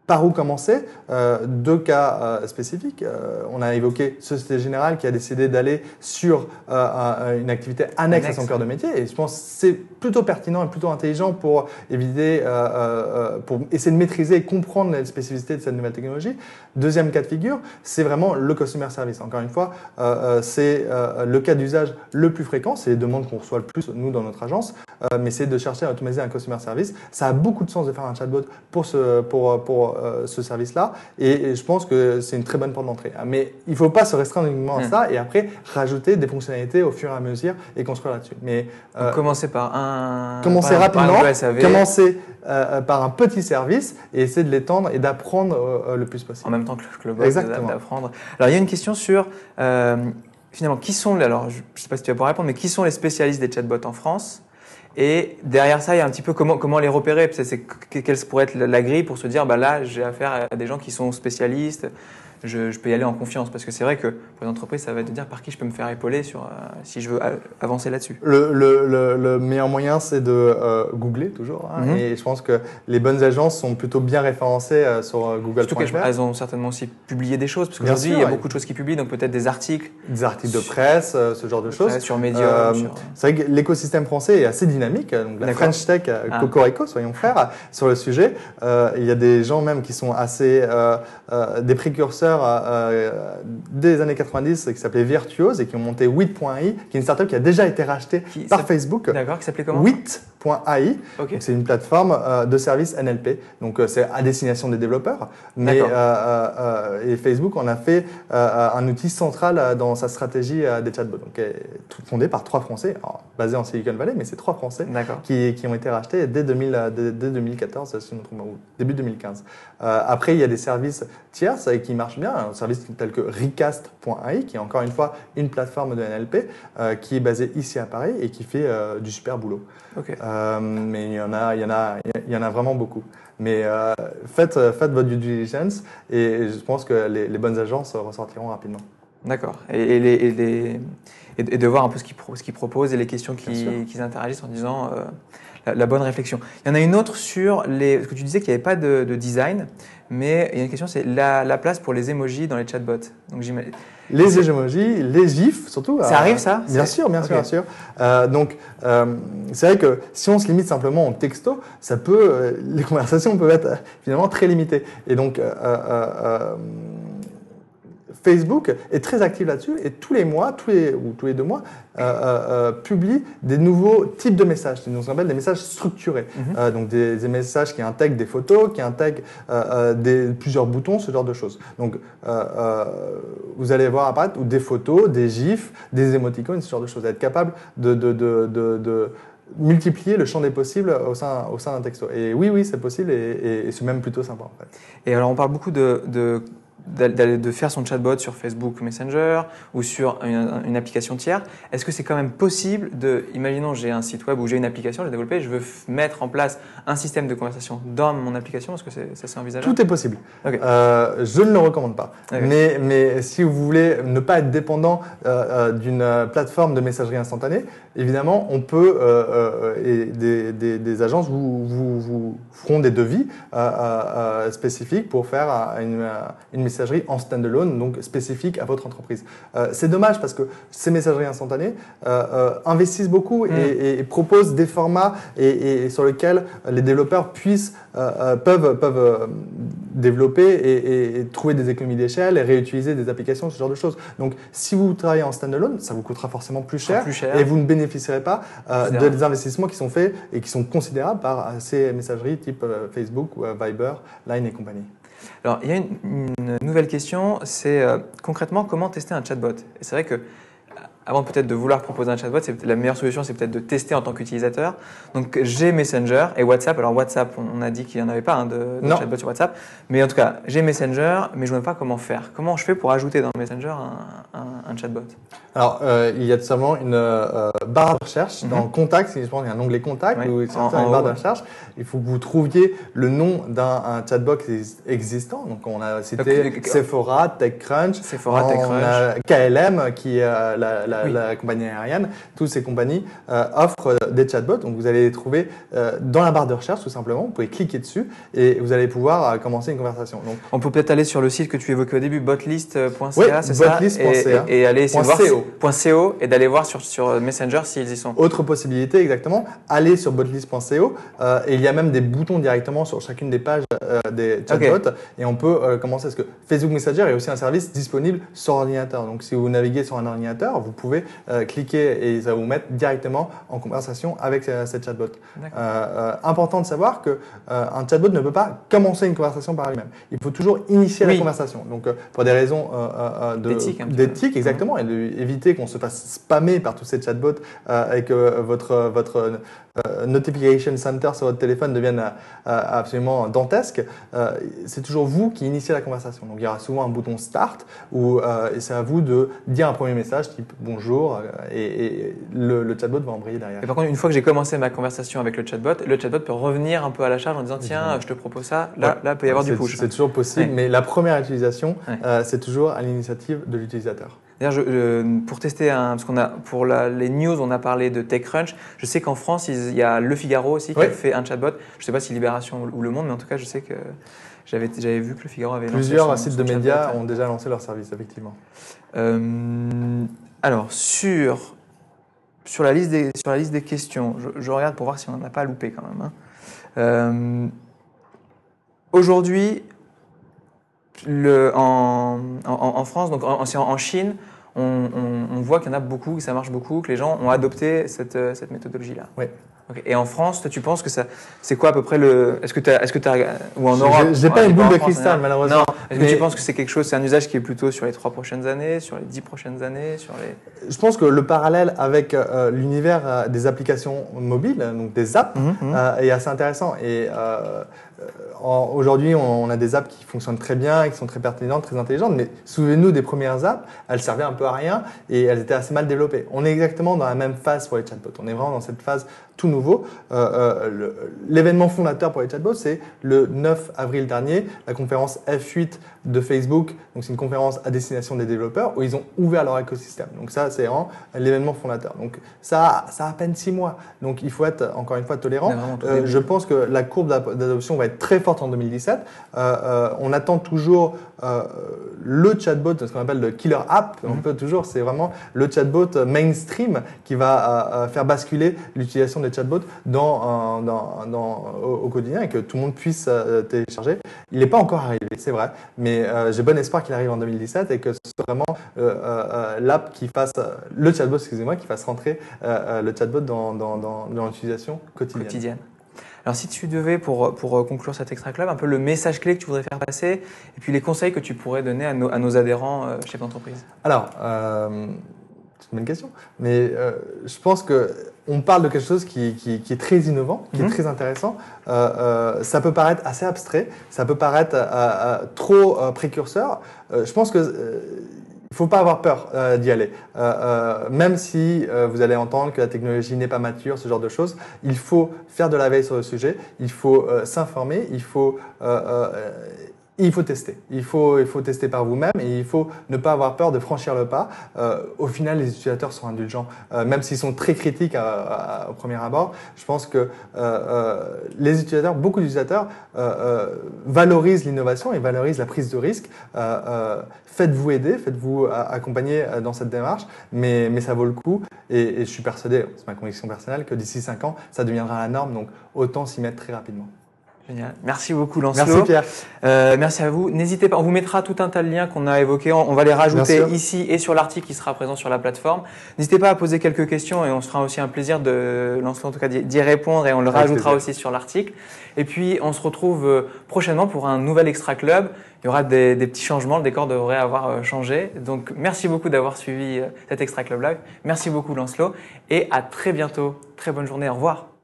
Speaker 2: par où commencer Euh, Deux cas euh, spécifiques. Euh, on a évoqué Société Générale qui a décidé d'aller sur un- une activité annexe,
Speaker 1: Annexe,
Speaker 2: à son cœur de métier. Et je pense que c'est plutôt pertinent et plutôt intelligent pour éviter, pour essayer de maîtriser et comprendre les spécificités de cette nouvelle technologie. Deuxième cas de figure, c'est vraiment le customer service. Encore une fois, c'est le cas d'usage le plus fréquent. C'est les demandes qu'on reçoit le plus, nous, dans notre agence. Mais c'est de chercher à automatiser un customer service. Ça a beaucoup de sens de faire un chatbot pour ce, pour, pour, euh, ce service-là. Et, et je pense que c'est une très bonne porte d'entrée. Mais il ne faut pas se restreindre uniquement à
Speaker 1: Mm.
Speaker 2: ça et après rajouter des fonctionnalités au fur et à mesure et construire là-dessus. Mais euh,
Speaker 1: commencer par un.
Speaker 2: commencer rapidement, commencer euh, par un petit service et essayer de l'étendre et d'apprendre le plus
Speaker 1: En
Speaker 2: possible.
Speaker 1: même temps que le,
Speaker 2: Exactement.
Speaker 1: d'apprendre. Alors, il y a une question sur, finalement, qui sont, alors je ne sais pas si tu vas pouvoir répondre, mais qui sont les spécialistes des chatbots en France? Et derrière ça, il y a un petit peu comment, comment les repérer. C'est, c'est, que- quelle pourrait être la, la grille pour se dire, bah là, j'ai affaire à des gens qui sont spécialistes, je, je peux y aller en confiance. Parce que c'est vrai que pour les entreprises, ça va te dire par qui je peux me faire épauler sur, euh, si je veux avancer là-dessus.
Speaker 2: Le, le, le, le meilleur moyen, c'est de euh, googler toujours. hein.
Speaker 1: Mhm.
Speaker 2: Et je pense que les bonnes agences sont plutôt bien référencées euh, sur euh,
Speaker 1: Surtout
Speaker 2: Google.fr.
Speaker 1: qu'elles ont certainement aussi publié des choses, parce qu'aujourd'hui, il y a
Speaker 2: ouais.
Speaker 1: beaucoup de choses qui publient, donc peut-être des articles
Speaker 2: Des articles de presse, euh, ce genre de choses.
Speaker 1: sur Medium. Sur-
Speaker 2: C'est vrai que l'écosystème français est assez dynamique. Donc la. French Tech,
Speaker 1: Ah.
Speaker 2: Cocorico, soyons frères, sur le sujet. Il y a des gens même qui sont assez des précurseurs euh, des années 90 qui s'appelaient Virtuose et qui ont monté 8.ai, qui est une startup qui a déjà été rachetée
Speaker 1: Qui
Speaker 2: par Facebook.
Speaker 1: D'accord, qui s'appelait comment?
Speaker 2: 8.ai.
Speaker 1: Ok.
Speaker 2: Donc, C'est une plateforme euh, de services NLP. Donc euh, c'est à destination des développeurs. Mais euh, et Facebook en a fait un outil central dans sa stratégie des chatbots. Donc fondé par trois Français, alors, basé en Silicon Valley, mais c'est trois Français qui, qui ont été rachetés dès, 2000, euh, dès, dès 2014, si je ne me trompe pas, ou début 2015. Euh, après, il y a des services tierces euh, qui marchent bien, un service tel que Recast.ai, qui est encore une fois une plateforme de NLP, qui est basée ici à Paris et qui fait du super boulot. Euh, mais il y en a, il y en a, il y en a vraiment beaucoup. Mais euh, faites, faites votre due diligence et je pense que les, les bonnes agences ressortiront rapidement.
Speaker 1: D'accord. Et, et les, et, les- et- et de voir un peu ce qu'ils pro- proposent et les questions qu'ils interagissent en disant euh, la, la bonne réflexion. Il y en a une autre sur les. Parce que tu disais qu'il n'y avait pas de, de design, mais il y a une question c'est la, la place pour les emojis dans les chatbots. Donc.
Speaker 2: Les emojis, les gifs surtout.
Speaker 1: Ça
Speaker 2: euh,
Speaker 1: arrive, ça?
Speaker 2: Bien sûr, bien sûr, bien sûr. Euh, donc, euh, c'est vrai que si on se limite simplement au texto, ça peut, les conversations peuvent être finalement très limitées. Et donc, Facebook est très actif là-dessus et tous les mois, tous les, ou tous les deux mois, euh, euh, euh, publie des nouveaux types de messages, ce qu'on appelle des messages structurés.
Speaker 1: Mhm.
Speaker 2: Euh, donc des, des messages qui intègrent des photos, qui intègrent des, plusieurs boutons, ce genre de choses. Donc vous allez voir apparaître ou des photos, des gifs, des émoticônes, ce genre de choses. Être capable de, de, de, de, de multiplier le champ des possibles au sein, au sein d'un texto. Et oui, oui, c'est possible et, et- et c'est même plutôt sympa en fait.
Speaker 1: Et alors on parle beaucoup de, de faire son chatbot sur Facebook Messenger ou sur une, une application tiers. Est-ce que c'est quand même possible de, imaginons j'ai un site web ou j'ai une application, j'ai développé, je veux mettre en place un système de conversation dans mon application, est-ce que c'est, ça c'est envisageable?
Speaker 2: Tout est possible. Euh, je ne le recommande pas. Mais, mais si vous voulez ne pas être dépendant euh, euh, d'une plateforme de messagerie instantanée, évidemment, on peut, euh, et des, des, des agences vous, vous, vous feront des devis spécifiques pour faire une, une messagerie messagerie en standalone, donc spécifique à votre entreprise. Euh, c'est dommage parce que ces messageries instantanées euh, euh, investissent beaucoup
Speaker 1: Mm.
Speaker 2: et, et proposent des formats et, et sur lesquels les développeurs puissent peuvent peuvent développer et, trouver des économies d'échelle et réutiliser des applications, ce genre de choses. Donc, si vous travaillez en standalone, ça vous coûtera forcément plus cher,
Speaker 1: Plus cher.
Speaker 2: et vous ne bénéficierez pas des investissements qui sont faits et qui sont considérables par ces messageries type Facebook, Viber, Line et compagnie.
Speaker 1: Alors, il y a une, une nouvelle question, c'est euh, concrètement comment tester un chatbot? Et c'est vrai que, euh, avant peut-être de vouloir proposer un chatbot, c'est la meilleure solution, c'est peut-être de tester en tant qu'utilisateur. Donc, j'ai Messenger et WhatsApp. Alors, WhatsApp, on a dit qu'il n'y en avait pas hein, de, de chatbot sur WhatsApp. Mais en tout cas, j'ai Messenger, mais je ne vois pas comment faire. Comment je fais pour ajouter dans Messenger un, un- un chatbot?
Speaker 2: Alors, euh, il y a tout simplement une euh, barre de recherche
Speaker 1: Mhm.
Speaker 2: dans Contact. Qu'il y a un onglet Contact
Speaker 1: Ouais,
Speaker 2: ou
Speaker 1: en
Speaker 2: une barre de
Speaker 1: ouais.
Speaker 2: recherche. Il faut que vous trouviez le nom d'un un chatbot ex- existant. Donc, on a cité
Speaker 1: Ok, ok.
Speaker 2: Sephora, TechCrunch.
Speaker 1: Sephora,
Speaker 2: on
Speaker 1: TechCrunch.
Speaker 2: a KLM, qui est euh, la, la-
Speaker 1: Oui.
Speaker 2: la compagnie aérienne. Toutes ces compagnies euh, offrent euh, des chatbots. Donc, vous allez les trouver euh, dans la barre de recherche, tout simplement. Vous pouvez cliquer dessus et vous allez pouvoir euh, commencer une conversation. Donc,
Speaker 1: On peut peut-être aller sur le site que tu évoquais au début, botlist.ca,
Speaker 2: Oui,
Speaker 1: c'est ça? et, et aller essayer de voir .co et d'aller voir sur, sur Messenger s'ils y sont.
Speaker 2: Autre possibilité, exactement, allez sur botlist.co et il y a même des boutons directement sur chacune des pages euh, des chatbots et on peut euh, commencer parce que Facebook Messenger est aussi un service disponible sur ordinateur. Donc si vous naviguez sur un ordinateur, vous pouvez euh, cliquer et ça va vous mettre directement en conversation avec cette chatbot. Important de savoir que un chatbot ne peut pas commencer une conversation par lui-même. Il faut toujours initier
Speaker 1: Oui.
Speaker 2: la conversation. Donc pour des raisons
Speaker 1: D'éthique,
Speaker 2: exactement, et d'éviter qu'on se fasse spammer par tous ces chatbots et que votre votre euh, notification center sur votre téléphone devienne euh, absolument dantesque. Euh, c'est toujours vous qui initiez la conversation. Donc il y aura souvent un bouton start où euh, c'est à vous de dire un premier message type bonjour euh, et, et le, le chatbot va embrayer derrière.
Speaker 1: Et par contre, une fois que j'ai commencé ma conversation avec le chatbot, le chatbot peut revenir un peu à la charge en disant tiens, je te propose ça. Là,
Speaker 2: Ouais.
Speaker 1: là, il peut y avoir du push.
Speaker 2: C'est toujours possible,
Speaker 1: Ouais.
Speaker 2: mais la première utilisation,
Speaker 1: Ouais.
Speaker 2: euh, c'est toujours à l'initiative de l'utilisateur.
Speaker 1: Je- pour tester un, parce qu'on a pour la- les news, on a parlé de TechCrunch. Je sais qu'en France, il y a Le Figaro aussi qui a fait un chatbot. Je sais pas si Libération ou Le Monde, mais en tout cas, je sais que j'avais vu que Le Figaro avait lancé
Speaker 2: Plusieurs
Speaker 1: son-
Speaker 2: sites
Speaker 1: son
Speaker 2: de médias ont déjà lancé leur service, effectivement.
Speaker 1: Euh, alors sur sur la liste des sur la liste des questions, je, je regarde pour voir si on n'en a pas loupé quand même. hein. Euh, Aujourd'hui, le, en, en, en France, donc en, Chine, on, on- on voit qu'il y en a beaucoup, que ça marche beaucoup, que les gens ont adopté cette, euh, cette méthodologie-là.
Speaker 2: Oui.
Speaker 1: Ok. Et en France, toi, tu penses que ça, c'est quoi à peu près le, est-ce que tu est-ce que tu ou en Europe?
Speaker 2: J'ai
Speaker 1: Ouais,
Speaker 2: pas une boule de cristal, malheureusement.
Speaker 1: Non. Est-ce que tu penses que c'est quelque chose, c'est un usage qui est plutôt sur les trois prochaines années, sur les dix prochaines années, sur les.
Speaker 2: Je pense que le parallèle avec euh, l'univers euh, des applications mobiles, donc des apps, euh, est assez intéressant. Et aujourd'hui, on, a des apps qui fonctionnent très bien, qui sont très pertinentes, très intelligentes. Mais souvenez-nous des premières apps, elles servaient un peu à rien et elles étaient assez mal développées. On est exactement dans la même phase pour les chatbots. On est vraiment dans cette phase tout nouveau. Euh, euh, L'événement fondateur pour les chatbots, c'est le 9 avril dernier, la conférence F8 de Facebook. Donc c'est une conférence à destination des développeurs où ils ont ouvert leur écosystème. Donc ça, c'est vraiment l'événement fondateur. Donc ça, ça a à peine six mois. Donc il faut être encore une fois tolérant. Euh, je pense que la courbe d'adoption va être très forte en 2017. Euh, euh, on attend toujours euh, le chatbot, ce qu'on appelle le killer app. On
Speaker 1: Mhm.
Speaker 2: peut toujours, c'est vraiment le chatbot mainstream qui va euh, faire basculer l'utilisation des chatbots dans, dans, dans- au, au quotidien et que tout le monde puisse télécharger. Il n'est pas encore arrivé, c'est vrai, mais euh, j'ai bon espoir qu'il arrive en 2017 et que ce soit vraiment euh, euh, l'app qui fasse le chatbot, excusez-moi, qui fasse rentrer le chatbot dans, dans, dans, dans l'utilisation quotidienne.
Speaker 1: quotidienne. Alors, si tu devais, pour, pour conclure cet Extra Club, un peu le message clé que tu voudrais faire passer, et puis les conseils que tu pourrais donner à nos, à nos adhérents chefs d'entreprise?
Speaker 2: Alors, euh, c'est une bonne question, mais euh, je pense que on parle de quelque chose qui, qui, qui est très innovant, qui
Speaker 1: Mhm.
Speaker 2: est très intéressant. Euh, euh, ça peut paraître assez abstrait, ça peut paraître euh, euh, trop euh, précurseur. Euh, je pense que euh, il faut pas avoir peur euh, d'y aller. Euh, euh, même si euh, vous allez entendre que la technologie n'est pas mature, ce genre de choses, il faut faire de la veille sur le sujet, il faut s'informer, il faut euh, euh, il faut tester. Il faut, il faut tester par vous-même et il faut ne pas avoir peur de franchir le pas. Euh, au final, les utilisateurs sont indulgents, euh, même s'ils sont très critiques au premier abord. Je pense que euh, les utilisateurs, beaucoup d'utilisateurs, valorisent l'innovation et valorisent la prise de risque. faites-vous aider, faites-vous accompagner dans cette démarche, mais, mais ça vaut le coup. Et, et je suis persuadé, c'est ma conviction personnelle, que d'ici 5 ans, ça deviendra la norme. Donc autant s'y mettre très rapidement.
Speaker 1: Génial. Merci beaucoup Lancelot.
Speaker 2: Merci Pierre.
Speaker 1: Euh, merci à vous. N'hésitez pas, on vous mettra tout un tas de liens qu'on a évoqués. On va les rajouter ici et sur l'article qui sera présent sur la plateforme. N'hésitez pas à poser quelques questions et on se fera aussi un plaisir de Lancelot en tout cas d'y répondre et on le rajoutera aussi sur l'article. Et puis on se retrouve euh, prochainement pour un nouvel Extra Club. Il y aura des, des petits changements, le décor devrait avoir euh, changé. Donc merci beaucoup d'avoir suivi euh, cet Extra Club Live. Merci beaucoup Lancelot et à très bientôt. Très bonne journée. Au revoir.